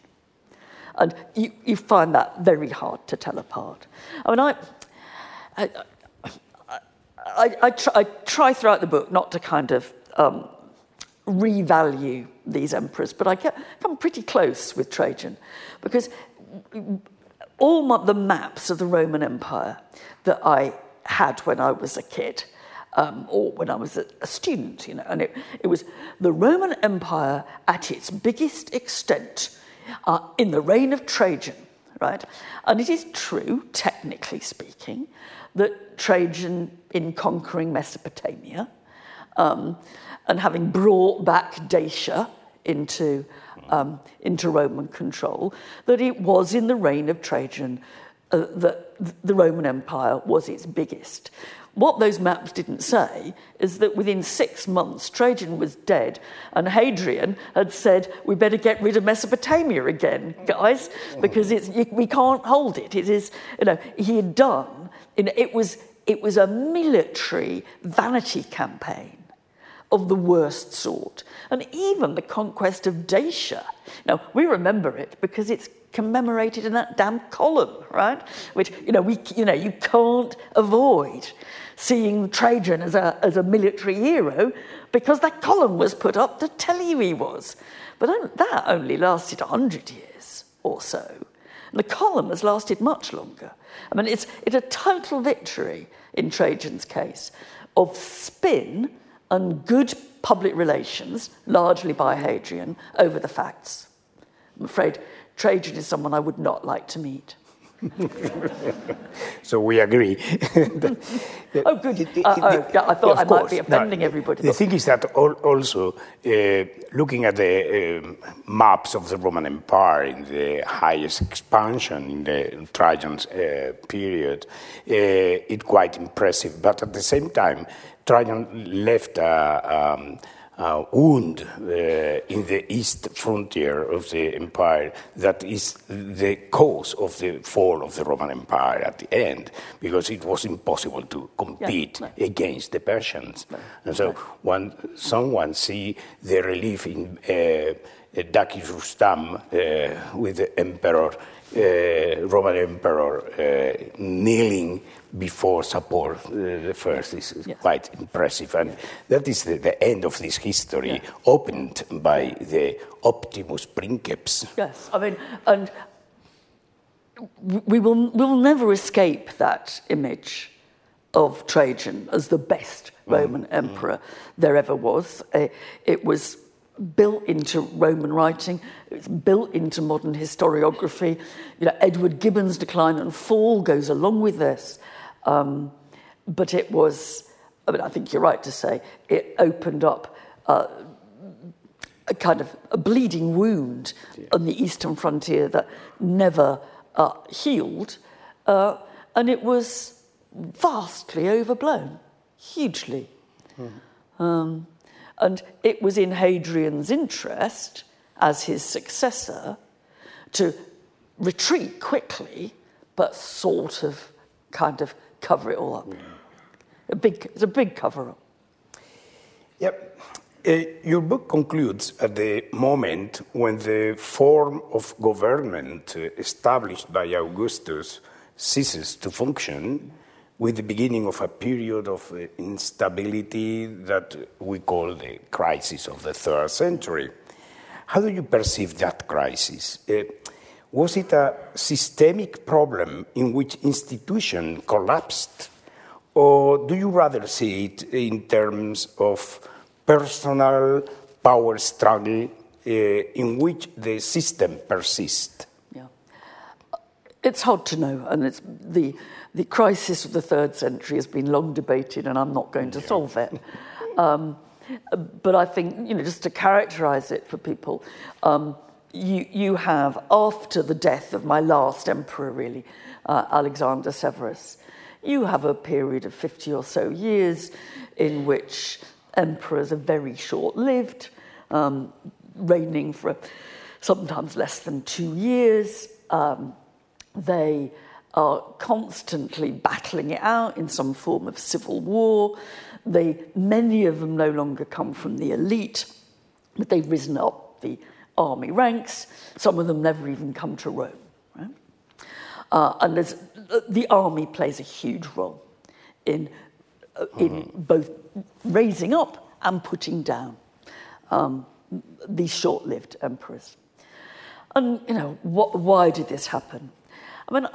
And you, you find that very hard to tell apart. I mean, I, I, I, I, try, I, try, throughout the book not to kind of um, revalue these emperors, but I come pretty close with Trajan because all my, the maps of the Roman Empire that I had when I was a kid, um, or when I was a, a student, you know, and it, it, was the Roman Empire at its biggest extent uh, in the reign of Trajan, right? And it is true, technically speaking, that Trajan, in conquering Mesopotamia um, and having brought back Dacia into, um, into Roman control, that it was in the reign of Trajan uh, that the Roman Empire was its biggest. What those maps didn't say is that within six months, Trajan was dead, and Hadrian had said, We better get rid of Mesopotamia again, guys, because it's, we can't hold it. It is, you know, he had done, it was, it was a military vanity campaign of the worst sort. And even the conquest of Dacia. Now, we remember it because it's commemorated in that damn column, right? Which, you know, we, you know, you can't avoid seeing Trajan as a, as a military hero because that column was put up to tell you he was. But that only lasted 100 years or so. And the column has lasted much longer. I mean, it's, it's a total victory in Trajan's case of spin and good public relations, largely by Hadrian, over the facts. I'm afraid Trajan is someone I would not like to meet. *laughs* so we agree. *laughs* oh, good. Uh, oh, yeah, I thought I course. might be offending everybody. The thing is that also, uh, looking at the uh, maps of the Roman Empire in the highest expansion in the Trajan's uh, period, uh, it's quite impressive. But at the same time, Trajan left a. Um, uh, wound uh, in the east frontier of the empire that is the cause of the fall of the Roman Empire at the end, because it was impossible to compete yeah, against the Persians. And so when someone see the relief in uh, Naqsh-e Rustam uh, with the emperor, Roman emperor, uh, kneeling before Sapor uh, the first is yes. quite impressive, and that is the, the end of this history, yeah. opened by the Optimus Princeps. Yes, I mean, and we will we will never escape that image of Trajan as the best mm. Roman mm. emperor there ever was. Uh, it was built into Roman writing. It's built into modern historiography. You know, Edward Gibbon's Decline and Fall goes along with this. Um, but it was, I mean, I think you're right to say, it opened up uh, a kind of a bleeding wound yeah. on the eastern frontier that never uh, healed. Uh, and it was vastly overblown, hugely. Mm. Um, and it was in Hadrian's interest, as his successor, to retreat quickly, but sort of kind of cover it all up. A big, it's a big cover up. Yep. Uh, your book concludes at the moment when the form of government established by Augustus ceases to function, with the beginning of a period of uh, instability that we call the crisis of the third century. How do you perceive that crisis? Uh, was it a systemic problem in which institution collapsed? Or do you rather see it in terms of personal power struggle uh, in which the system persists? Yeah. It's hard to know, and it's the, the crisis of the third century has been long debated, and I'm not going to solve it. *laughs* Um, but I think, you know, just to characterize it for people, um, you, you have, after the death of my last emperor, really, uh, Alexander Severus, you have a period of 50 or so years in which emperors are very short lived, um, reigning for sometimes less than two years. Um, they are constantly battling it out in some form of civil war. They, many of them no longer come from the elite, but they've risen up the army ranks. Some of them never even come to Rome. Right? Uh, and the army plays a huge role in uh, in both raising up and putting down um, these short-lived emperors. And you know, what, why did this happen? I mean,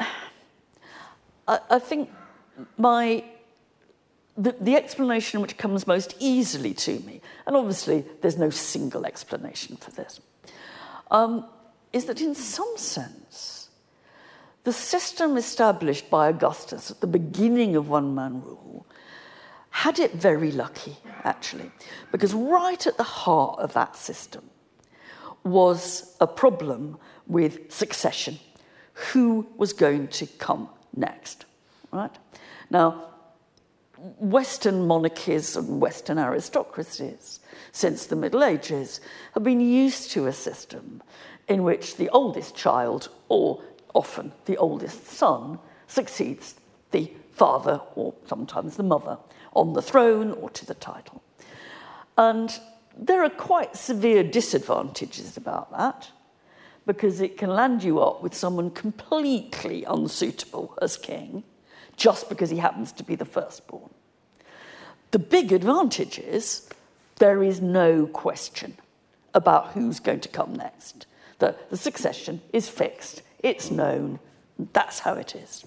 I, I think my the, the explanation which comes most easily to me, and obviously there's no single explanation for this, um, is that in some sense, the system established by Augustus at the beginning of one man rule had it very lucky, actually, because right at the heart of that system was a problem with succession. Who was going to come next? Right? Now, Western monarchies and Western aristocracies since the Middle Ages have been used to a system in which the oldest child, or often the oldest son, succeeds the father or sometimes the mother on the throne or to the title. And there are quite severe disadvantages about that because it can land you up with someone completely unsuitable as king just because he happens to be the firstborn. The big advantage is there is no question about who's going to come next. The, the succession is fixed, it's known, that's how it is.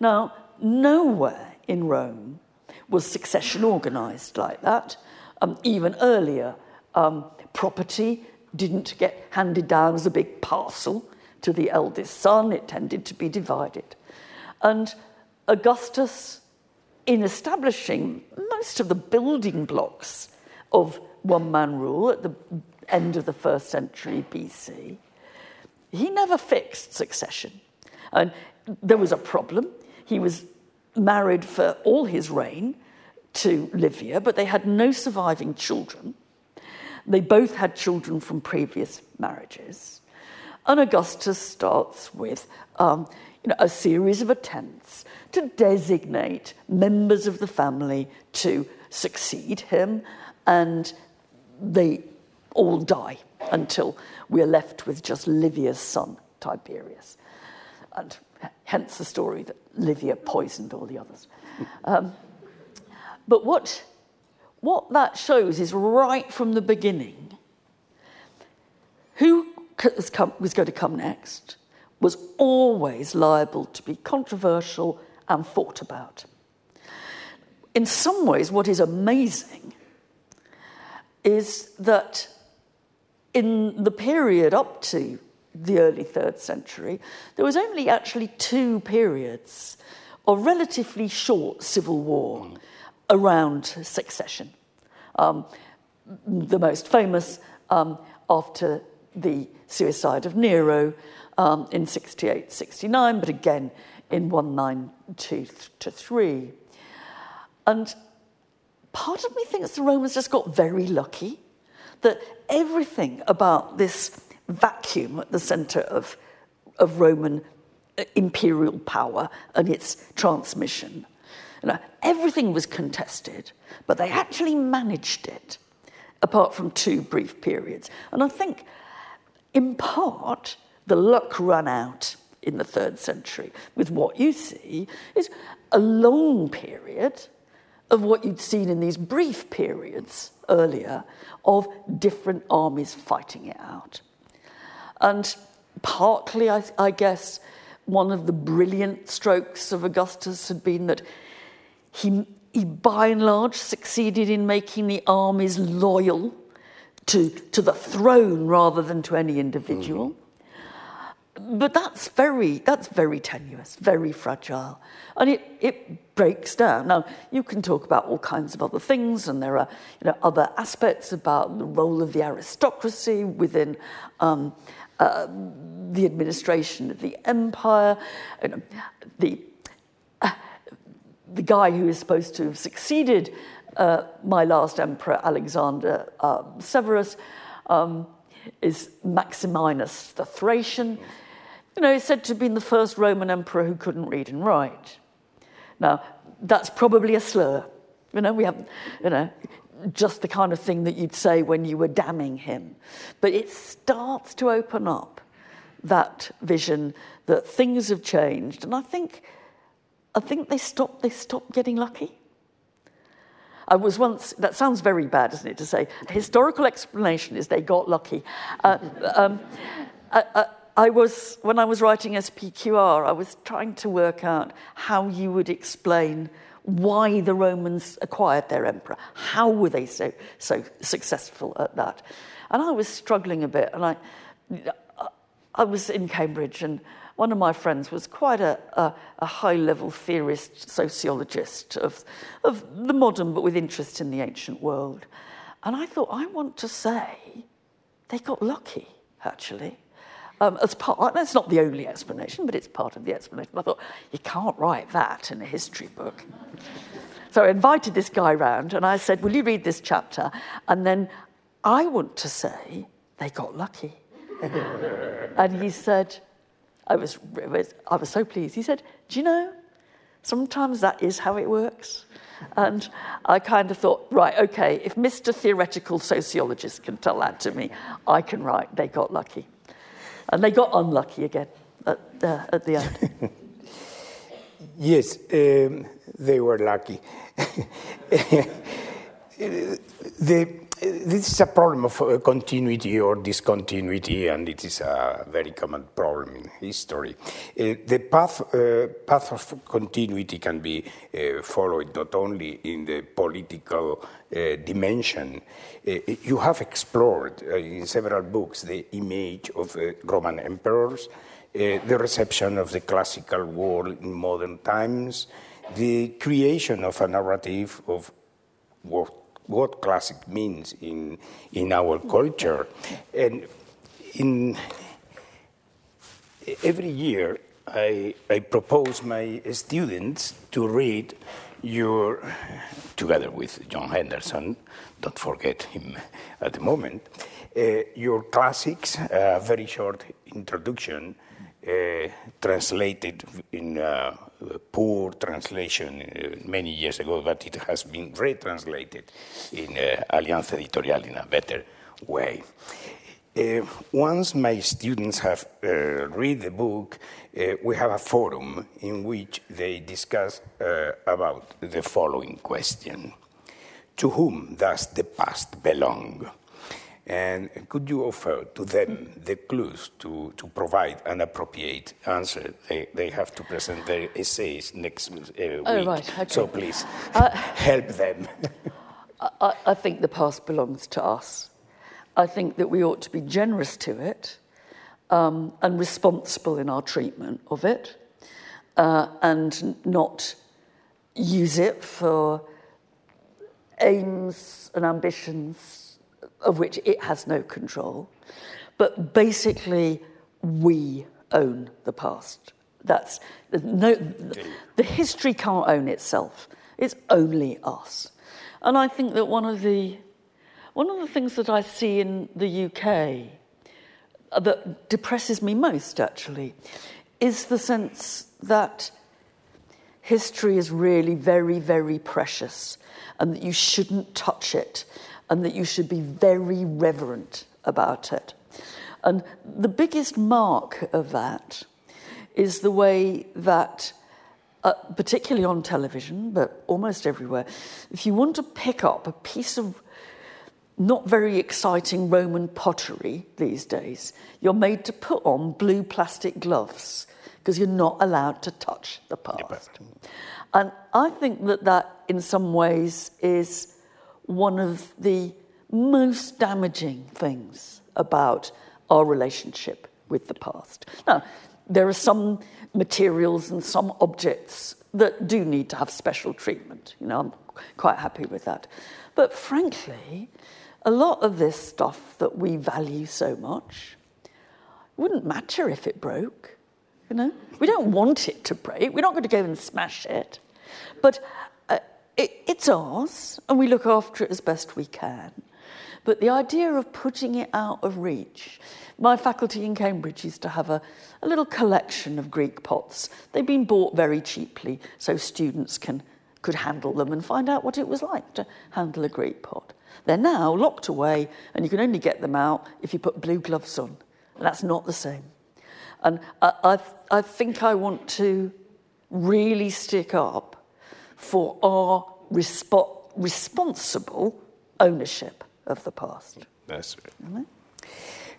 Now, nowhere in Rome was succession organized like that. Um, even earlier, um, property didn't get handed down as a big parcel to the eldest son, it tended to be divided. And Augustus, in establishing most of the building blocks of one man rule at the end of the first century BC, he never fixed succession. And there was a problem. He was married for all his reign to Livia, but they had no surviving children. They both had children from previous marriages. And Augustus starts with um, you know, a series of attempts to designate members of the family to succeed him, and they all die until we're left with just Livia's son, Tiberius. And hence the story that Livia poisoned all the others. Um, but what, what that shows is right from the beginning who was, going to come next was always liable to be controversial and thought about. In some ways, what is amazing is that in the period up to the early third century, there was only actually two periods of relatively short civil war mm. Around succession. Um, the most famous um, after the suicide of Nero um, in 68 69, but again in 192 3. And part of me thinks the Romans just got very lucky that everything about this vacuum at the center of, of Roman uh, imperial power and its transmission you uh, know, everything was contested, but they actually managed it, apart from two brief periods. And I think, in part, the luck ran out in the third century with what you see is a long period of what you'd seen in these brief periods earlier of different armies fighting it out. And partly, I, I guess, one of the brilliant strokes of Augustus had been that he, he, by and large, succeeded in making the armies loyal to, to the throne rather than to any individual. Mm. But that's very, that's very tenuous, very fragile. And it, it breaks down. Now, you can talk about all kinds of other things, and there are you know, other aspects about the role of the aristocracy within um, uh, the administration of the empire, you know, the the guy who is supposed to have succeeded uh, my last emperor, Alexander uh, Severus, um, is Maximinus the Thracian. You know, he's said to have been the first Roman emperor who couldn't read and write. Now, that's probably a slur. You know, we have, you know, just the kind of thing that you'd say when you were damning him. But it starts to open up that vision that things have changed. And I think I think they stopped, they stopped getting lucky. I was once, that sounds very bad, doesn't it, to say, historical explanation is they got lucky. Uh, um, I, I, I was, when I was writing SPQR, I was trying to work out how you would explain why the Romans acquired their emperor. How were they so, so successful at that? And I was struggling a bit, and I, I was in Cambridge, and one of my friends was quite a, a, a high level theorist, sociologist of, of the modern, but with interest in the ancient world. And I thought, I want to say they got lucky, actually. Um, as part, that's not the only explanation, but it's part of the explanation. I thought, you can't write that in a history book. *laughs* So I invited this guy round and I said, Will you read this chapter? And then I want to say they got lucky. *laughs* and he said, I was, I was so pleased. He said, Do you know, sometimes that is how it works. And I kind of thought, right, okay, if Mr. Theoretical Sociologist can tell that to me, I can write, they got lucky. And they got unlucky again at, uh, at the end. *laughs* yes, um, they were lucky. *laughs* the, this is a problem of uh, continuity or discontinuity, and it is a very common problem in history. Uh, the path, uh, path of continuity can be uh, followed not only in the political uh, dimension. Uh, you have explored in several books the image of Roman emperors, the reception of the classical world in modern times, the creation of a narrative of what what classic means in, in our culture. And in every year, I, I propose my students to read your, together with John Henderson, don't forget him at the moment, uh, your classics, a very short introduction uh, translated in uh, poor translation uh, many years ago, but it has been retranslated in uh, Alianza Editorial in a better way. Uh, once my students have uh, read the book, uh, we have a forum in which they discuss uh, about the following question To whom does the past belong? And could you offer to them the clues to, to provide an appropriate answer? They, they have to present their essays next uh, week. Oh, right. Okay. So please uh, *laughs* help them. *laughs* I, I think the past belongs to us. I think that we ought to be generous to it um, and responsible in our treatment of it uh, and not use it for aims and ambitions of which it has no control. But basically, we own the past. That's no, the history can't own itself. It's only us. And I think that one of the one of the things that I see in the UK that depresses me most actually is the sense that history is really very, very precious and that you shouldn't touch it and that you should be very reverent about it. And the biggest mark of that is the way that, uh, particularly on television, but almost everywhere, if you want to pick up a piece of not very exciting Roman pottery these days, you're made to put on blue plastic gloves because you're not allowed to touch the past. And I think that that, in some ways, is one of the most damaging things about our relationship with the past. Now, there are some materials and some objects that do need to have special treatment. You know, I'm quite happy with that. But frankly, a lot of this stuff that we value so much wouldn't matter if it broke. You know, we don't want it to break. We're not going to go and smash it. But it, it's ours, and we look after it as best we can. But the idea of putting it out of reach, my faculty in Cambridge used to have a, a little collection of Greek pots. They've been bought very cheaply so students can, could handle them and find out what it was like to handle a Greek pot. They're now locked away, and you can only get them out if you put blue gloves on. And that's not the same. And I, I, I think I want to really stick up for our respo- responsible ownership of the past. That's right.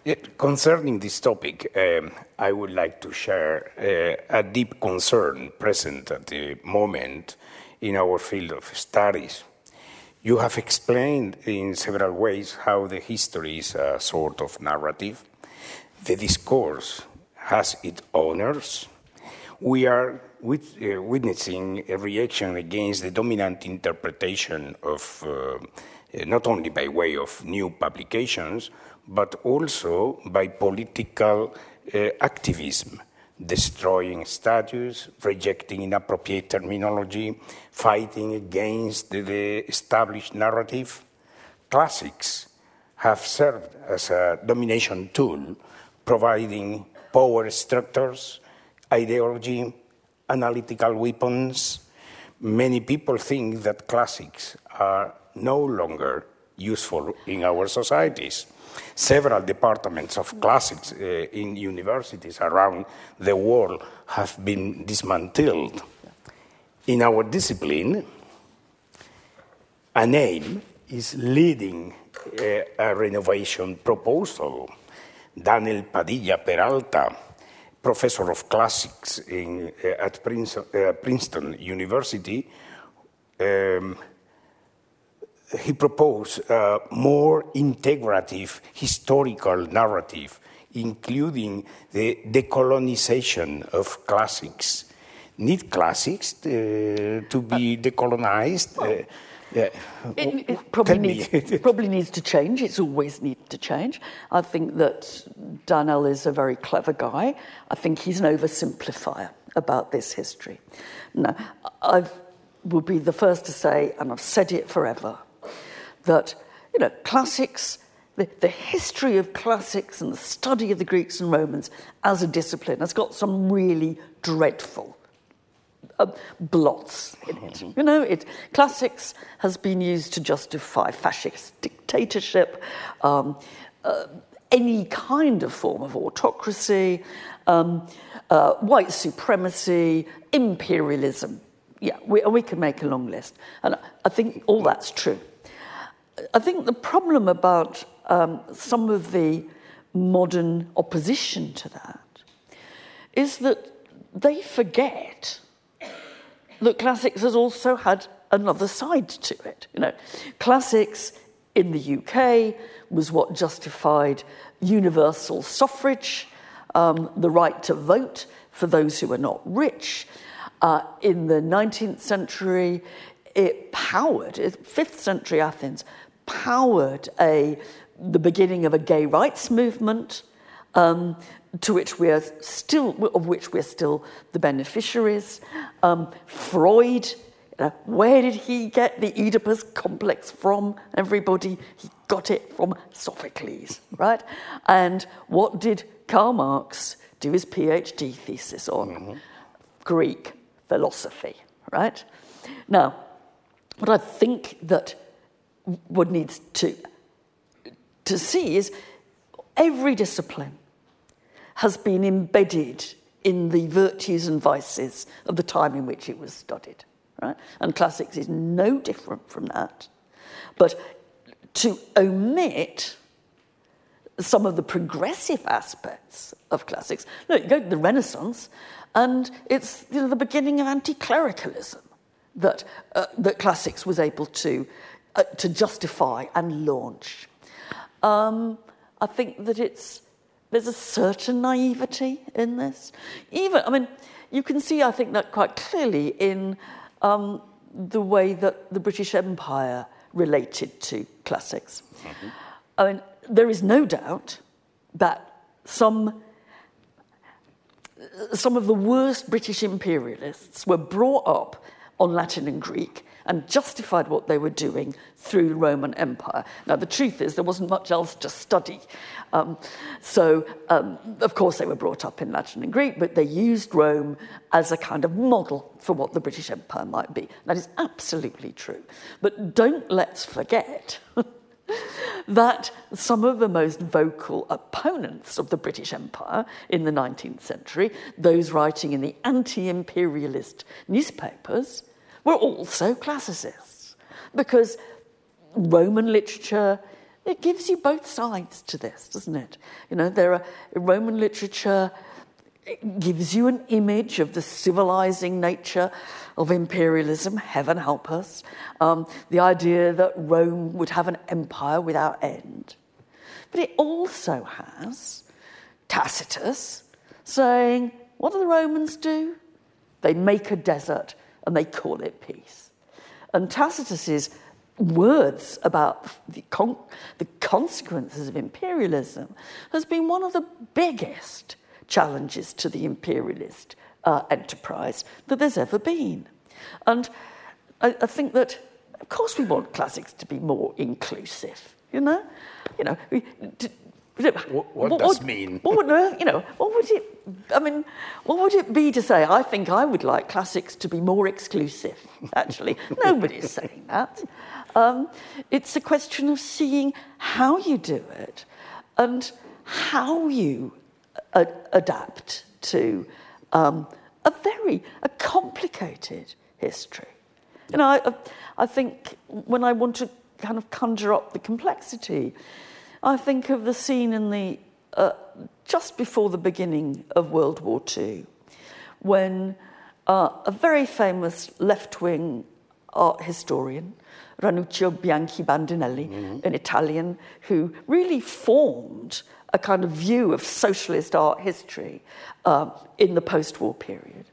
Yeah, concerning this topic, um, I would like to share uh, a deep concern present at the moment in our field of studies. You have explained in several ways how the history is a sort of narrative. The discourse has its owners. We are with, uh, witnessing a reaction against the dominant interpretation of, uh, not only by way of new publications, but also by political uh, activism, destroying statues, rejecting inappropriate terminology, fighting against the, the established narrative. Classics have served as a domination tool, providing power structures, ideology, analytical weapons. Many people think that classics are no longer useful in our societies. Several departments of classics uh, in universities around the world have been dismantled. In our discipline, a name is leading uh, a renovation proposal. Daniel Padilla Peralta, professor of classics in, uh, at Princeton, uh, Princeton University, um, he proposed a more integrative historical narrative, including the decolonization of classics. Need classics uh, to be decolonized? Yeah. It, it probably, needs, probably needs to change. It's always needed to change. I think that Daniel is a very clever guy. I think he's an oversimplifier about this history. No, I will be the first to say, and I've said it forever, that you know classics, the, the history of classics and the study of the Greeks and Romans as a discipline has got some really dreadful uh, blots in it. Mm-hmm. You know, it, classics has been used to justify fascist dictatorship, um, uh, any kind of form of autocracy, um, uh, white supremacy, imperialism. Yeah, we, we can make a long list. And I think all that's true. I think the problem about um, some of the modern opposition to that is that they forget that classics has also had another side to it. You know, classics in the UK was what justified universal suffrage, um, the right to vote for those who were not rich. Uh, in the 19th century, it powered, 5th century Athens powered a, the beginning of a gay rights movement. Um, to which we are still, of which we're still the beneficiaries. Um, Freud, uh, where did he get the Oedipus complex from? Everybody, he got it from Sophocles, right? And what did Karl Marx do his PhD thesis on? Mm-hmm. Greek philosophy, right? Now, what I think that one needs to, to see is every discipline has been embedded in the virtues and vices of the time in which it was studied. Right? And classics is no different from that. But to omit some of the progressive aspects of classics, look, you go to the Renaissance, and it's you know, the beginning of anti clericalism that, uh, that classics was able to uh, to justify and launch. Um, I think that it's there's a certain naivety in this. Even, I mean, you can see, I think, that quite clearly in um, the way that the British Empire related to classics. Mm-hmm. I mean, there is no doubt that some some of the worst British imperialists were brought up on Latin and Greek and justified what they were doing through the Roman Empire. Now, the truth is, there wasn't much else to study. Um, so, um, of course, they were brought up in Latin and Greek, but they used Rome as a kind of model for what the British Empire might be. That is absolutely true. But don't let's forget. *laughs* that some of the most vocal opponents of the British Empire in the 19th century, those writing in the anti imperialist newspapers, were also classicists. because Roman literature, it gives you both sides to this, doesn't it? You know, there are Roman literature it gives you an image of the civilizing nature of imperialism, heaven help us. Um, the idea that Rome would have an empire without end. But it also has Tacitus saying, What do the Romans do? They make a desert and they call it peace. And Tacitus's words about the, con the consequences of imperialism has been one of the biggest challenges to the imperialist uh, enterprise that there's ever been. And I, I think that, of course, we want classics to be more inclusive. You know, you know, we, what, what, what does mean? What would, you know, what would it? I mean, what would it be to say? I think I would like classics to be more exclusive. Actually, *laughs* nobody's saying that. Um, it's a question of seeing how you do it and how you a, adapt to um, a very a complicated history. You know, I, I think when I want to kind of conjure up the complexity, I think of the scene in the uh, just before the beginning of World War II, when uh, a very famous left-wing art historian, Ranuccio Bianchi Bandinelli, mm-hmm. an Italian who really formed a kind of view of socialist art history uh, in the post war period.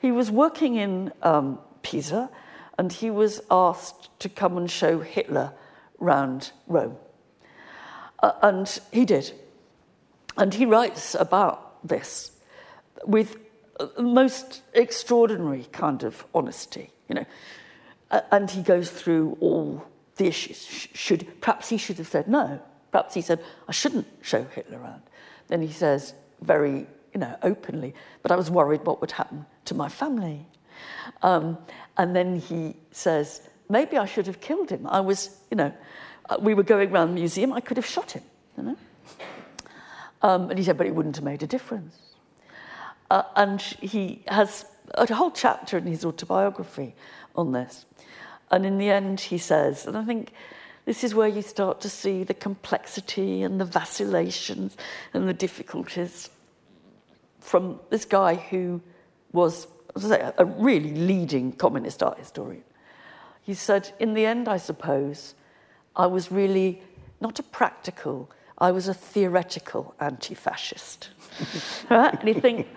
He was working in um, Pisa and he was asked to come and show Hitler round Rome. Uh, and he did. And he writes about this with most extraordinary kind of honesty, you know. Uh, and he goes through all the issues. Should perhaps he should have said no. Perhaps he said, I shouldn't show Hitler around. Then he says, very you know, openly, but I was worried what would happen to my family. Um, and then he says, maybe I should have killed him. I was, you know, uh, we were going around the museum, I could have shot him, you know. Um, and he said, but it wouldn't have made a difference. Uh, and he has a whole chapter in his autobiography on this. And in the end, he says, and I think this is where you start to see the complexity and the vacillations and the difficulties from this guy who was, say, a really leading communist art historian. He said, In the end, I suppose, I was really not a practical, I was a theoretical anti fascist. *laughs* right? And you think,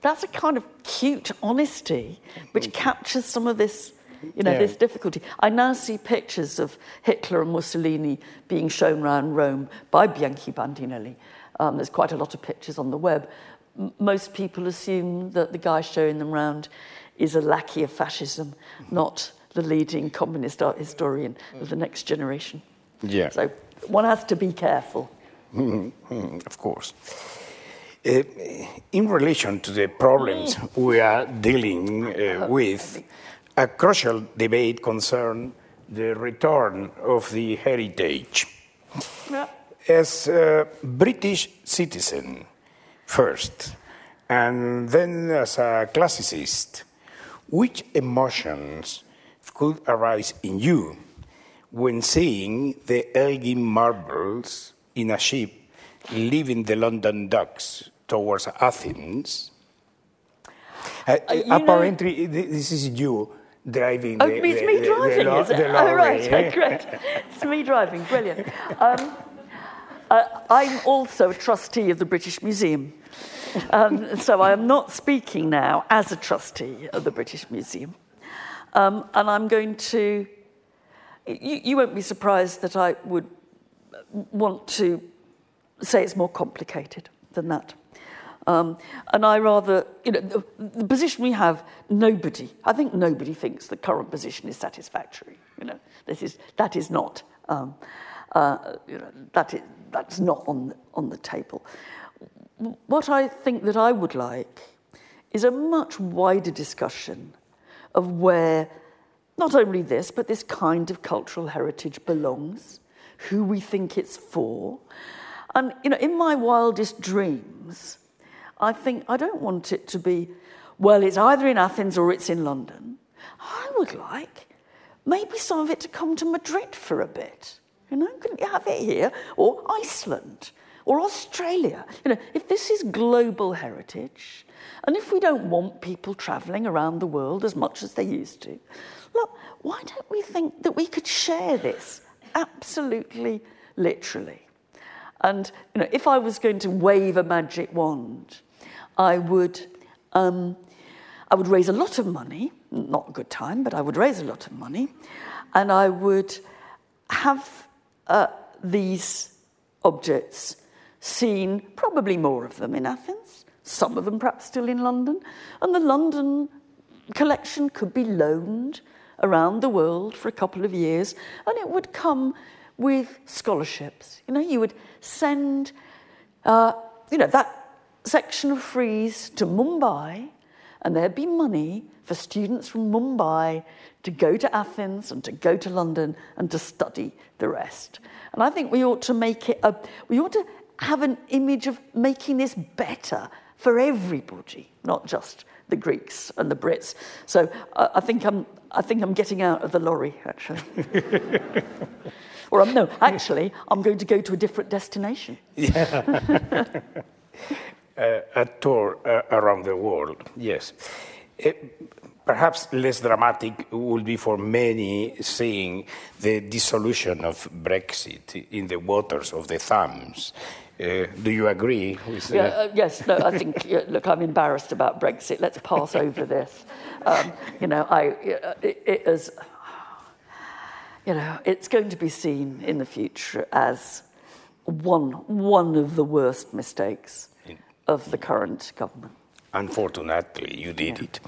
that's a kind of cute honesty which captures some of this you know, yeah. this difficulty. I now see pictures of Hitler and Mussolini being shown around Rome by Bianchi Bandinelli. Um, there's quite a lot of pictures on the web. M- most people assume that the guy showing them around is a lackey of fascism, not the leading communist art historian of the next generation. Yeah. So one has to be careful. Mm-hmm. of course. Uh, in relation to the problems we are dealing uh, with, a crucial debate concerns the return of the heritage. Yeah. As a British citizen, first, and then as a classicist, which emotions could arise in you when seeing the Elgin marbles in a ship leaving the London docks towards Athens? Uh, uh, apparently, know, this is you driving. Oh, the, it's the, me driving, the, is it? Oh, right, oh, great. It's me driving, brilliant. Um, uh, I'm also a trustee of the British Museum. Um, so I am not speaking now as a trustee of the British Museum. Um, and I'm going to, you, you won't be surprised that I would want to say it's more complicated than that. Um, and I rather, you know, the, the, position we have, nobody, I think nobody thinks the current position is satisfactory. You know, this is, that is not, um, uh, you know, that is, that's not on on the table. What I think that I would like is a much wider discussion of where not only this, but this kind of cultural heritage belongs, who we think it's for. And, you know, in my wildest dreams, I think I don't want it to be, well, it's either in Athens or it's in London. I would like maybe some of it to come to Madrid for a bit. You know, couldn't you have it here? Or Iceland or Australia. You know, if this is global heritage, and if we don't want people travelling around the world as much as they used to, look, why don't we think that we could share this absolutely literally? And you know, if I was going to wave a magic wand, I would, um, I would raise a lot of money. Not a good time, but I would raise a lot of money, and I would have uh, these objects seen, probably more of them in Athens, some of them perhaps still in London, and the London collection could be loaned around the world for a couple of years, and it would come with scholarships. You know, you would send, uh, you know, that section of frieze to Mumbai, and there'd be money for students from Mumbai to go to Athens and to go to London and to study the rest. And I think we ought to make it a, we ought to have an image of making this better for everybody, not just the Greeks and the Brits. So uh, I, think I'm, I think I'm getting out of the lorry, actually. *laughs* or I'm, no, actually, I'm going to go to a different destination. *laughs* Yeah. *laughs* uh, a tour uh, around the world, yes. Uh, perhaps less dramatic will be for many seeing the dissolution of Brexit in the waters of the Thames. Uh, do you agree? With, uh... Yeah, uh, yes, no, I think, look, I'm embarrassed about Brexit. Let's pass over this. Um, you know, I, it, it is, you know, it's going to be seen in the future as one, one of the worst mistakes of the current government. Unfortunately, you did yeah. it.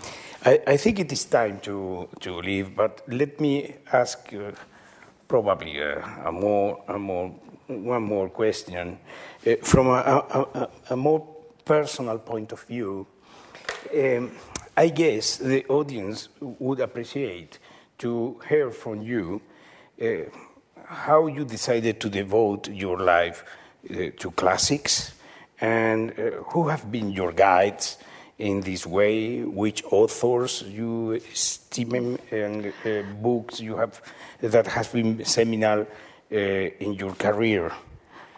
I, I, think it is time to, to leave, but let me ask uh, probably a, a, more, a more, one more question. Uh, from a, a, a, more personal point of view, um, I guess the audience would appreciate to hear from you uh, how you decided to devote your life uh, to classics and who have been your guides in this way, which authors you esteem and books you have that have been seminal in your career.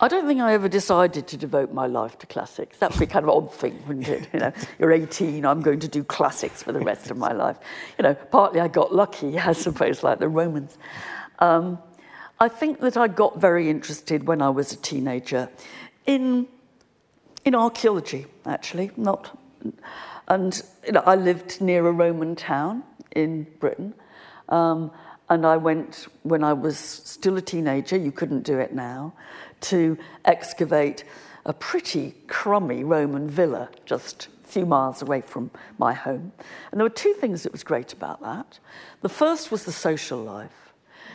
I don't think I ever decided to devote my life to classics. That would be kind of an odd thing, wouldn't it? You know, *laughs* you're 18, I'm going to do classics for the rest of my life. You know, partly I got lucky, *laughs* I suppose, like the Romans. Um, I think that I got very interested when I was a teenager in, in archaeology, actually, not. And you know, I lived near a Roman town in Britain. Um, and I went when I was still a teenager, you couldn't do it now, to excavate a pretty crummy Roman villa just a few miles away from my home. And there were two things that was great about that. The first was the social life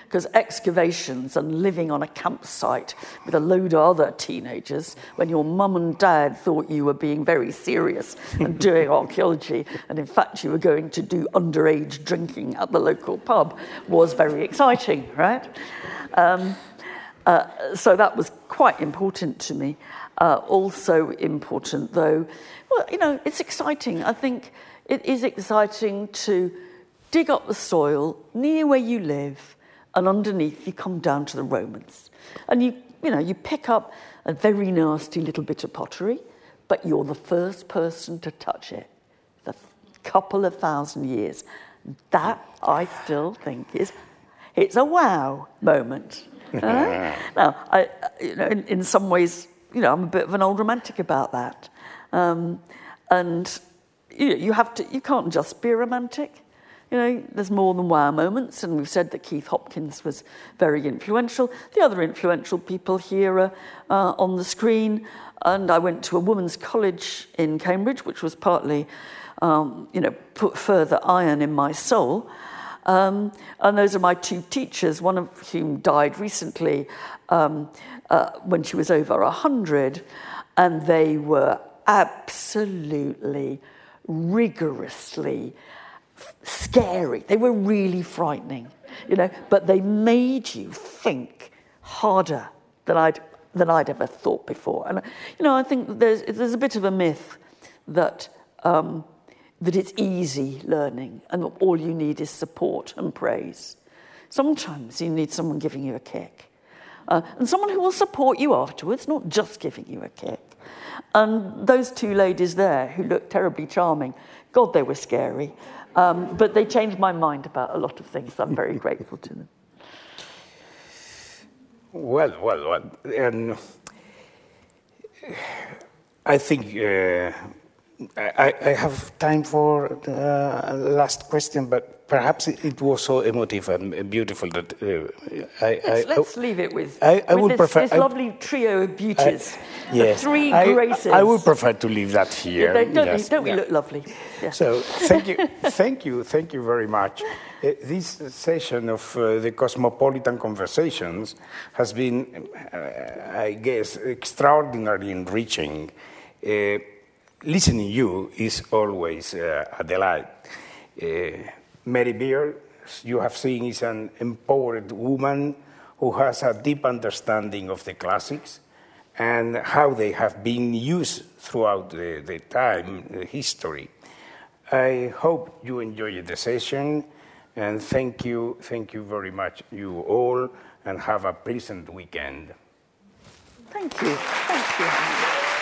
because excavations and living on a campsite with a load of other teenagers when your mum and dad thought you were being very serious and *laughs* doing archaeology, and in fact you were going to do underage drinking at the local pub, was very exciting, right? Um, uh, so that was quite important to me. Uh, also important, though, well, you know, it's exciting. I think it is exciting to dig up the soil near where you live and underneath you come down to the Romans. And you, you know, you pick up a very nasty little bit of pottery, but you're the first person to touch it for a couple of thousand years. That, I still think, is it's a wow moment. *laughs* uh, now, I, you know, in, in, some ways, you know, I'm a bit of an old romantic about that. Um, and you, know, you have to, you can't just be a romantic. You know, there's more than wow moments, and we've said that Keith Hopkins was very influential. The other influential people here are uh, on the screen, and I went to a women's college in Cambridge, which was partly, um, you know, put further iron in my soul. Um, and those are my two teachers, one of whom died recently um, uh, when she was over 100, and they were absolutely rigorously scary. They were really frightening, you know, but they made you think harder than I'd, than I'd ever thought before. And, you know, I think there's, there's a bit of a myth that, um, that it's easy learning and all you need is support and praise. Sometimes you need someone giving you a kick. Uh, and someone who will support you afterwards, not just giving you a kick. And those two ladies there who looked terribly charming, God, they were scary. Um, but they changed my mind about a lot of things. I'm very *laughs* grateful to them. Well, well, well. And I think uh, I, I, have time for the uh, last question, but perhaps it was so emotive and beautiful that uh, I, let's, I, let's leave it with, I, I with would this, prefer, this lovely trio of beauties. yes, the three graces. I, would prefer to leave that here. Yeah, don't, yes, we, don't yeah. we look lovely? Yeah. So thank you, *laughs* thank you, thank you very much. Uh, this session of uh, the Cosmopolitan Conversations has been, uh, I guess, extraordinarily enriching listening to you is always uh, a delight. Mary Beard, you have seen, is an empowered woman who has a deep understanding of the classics and how they have been used throughout the, the time, the history. I hope you enjoyed the session, and thank you, thank you very much, you all, and have a pleasant weekend. Thank you. Thank you.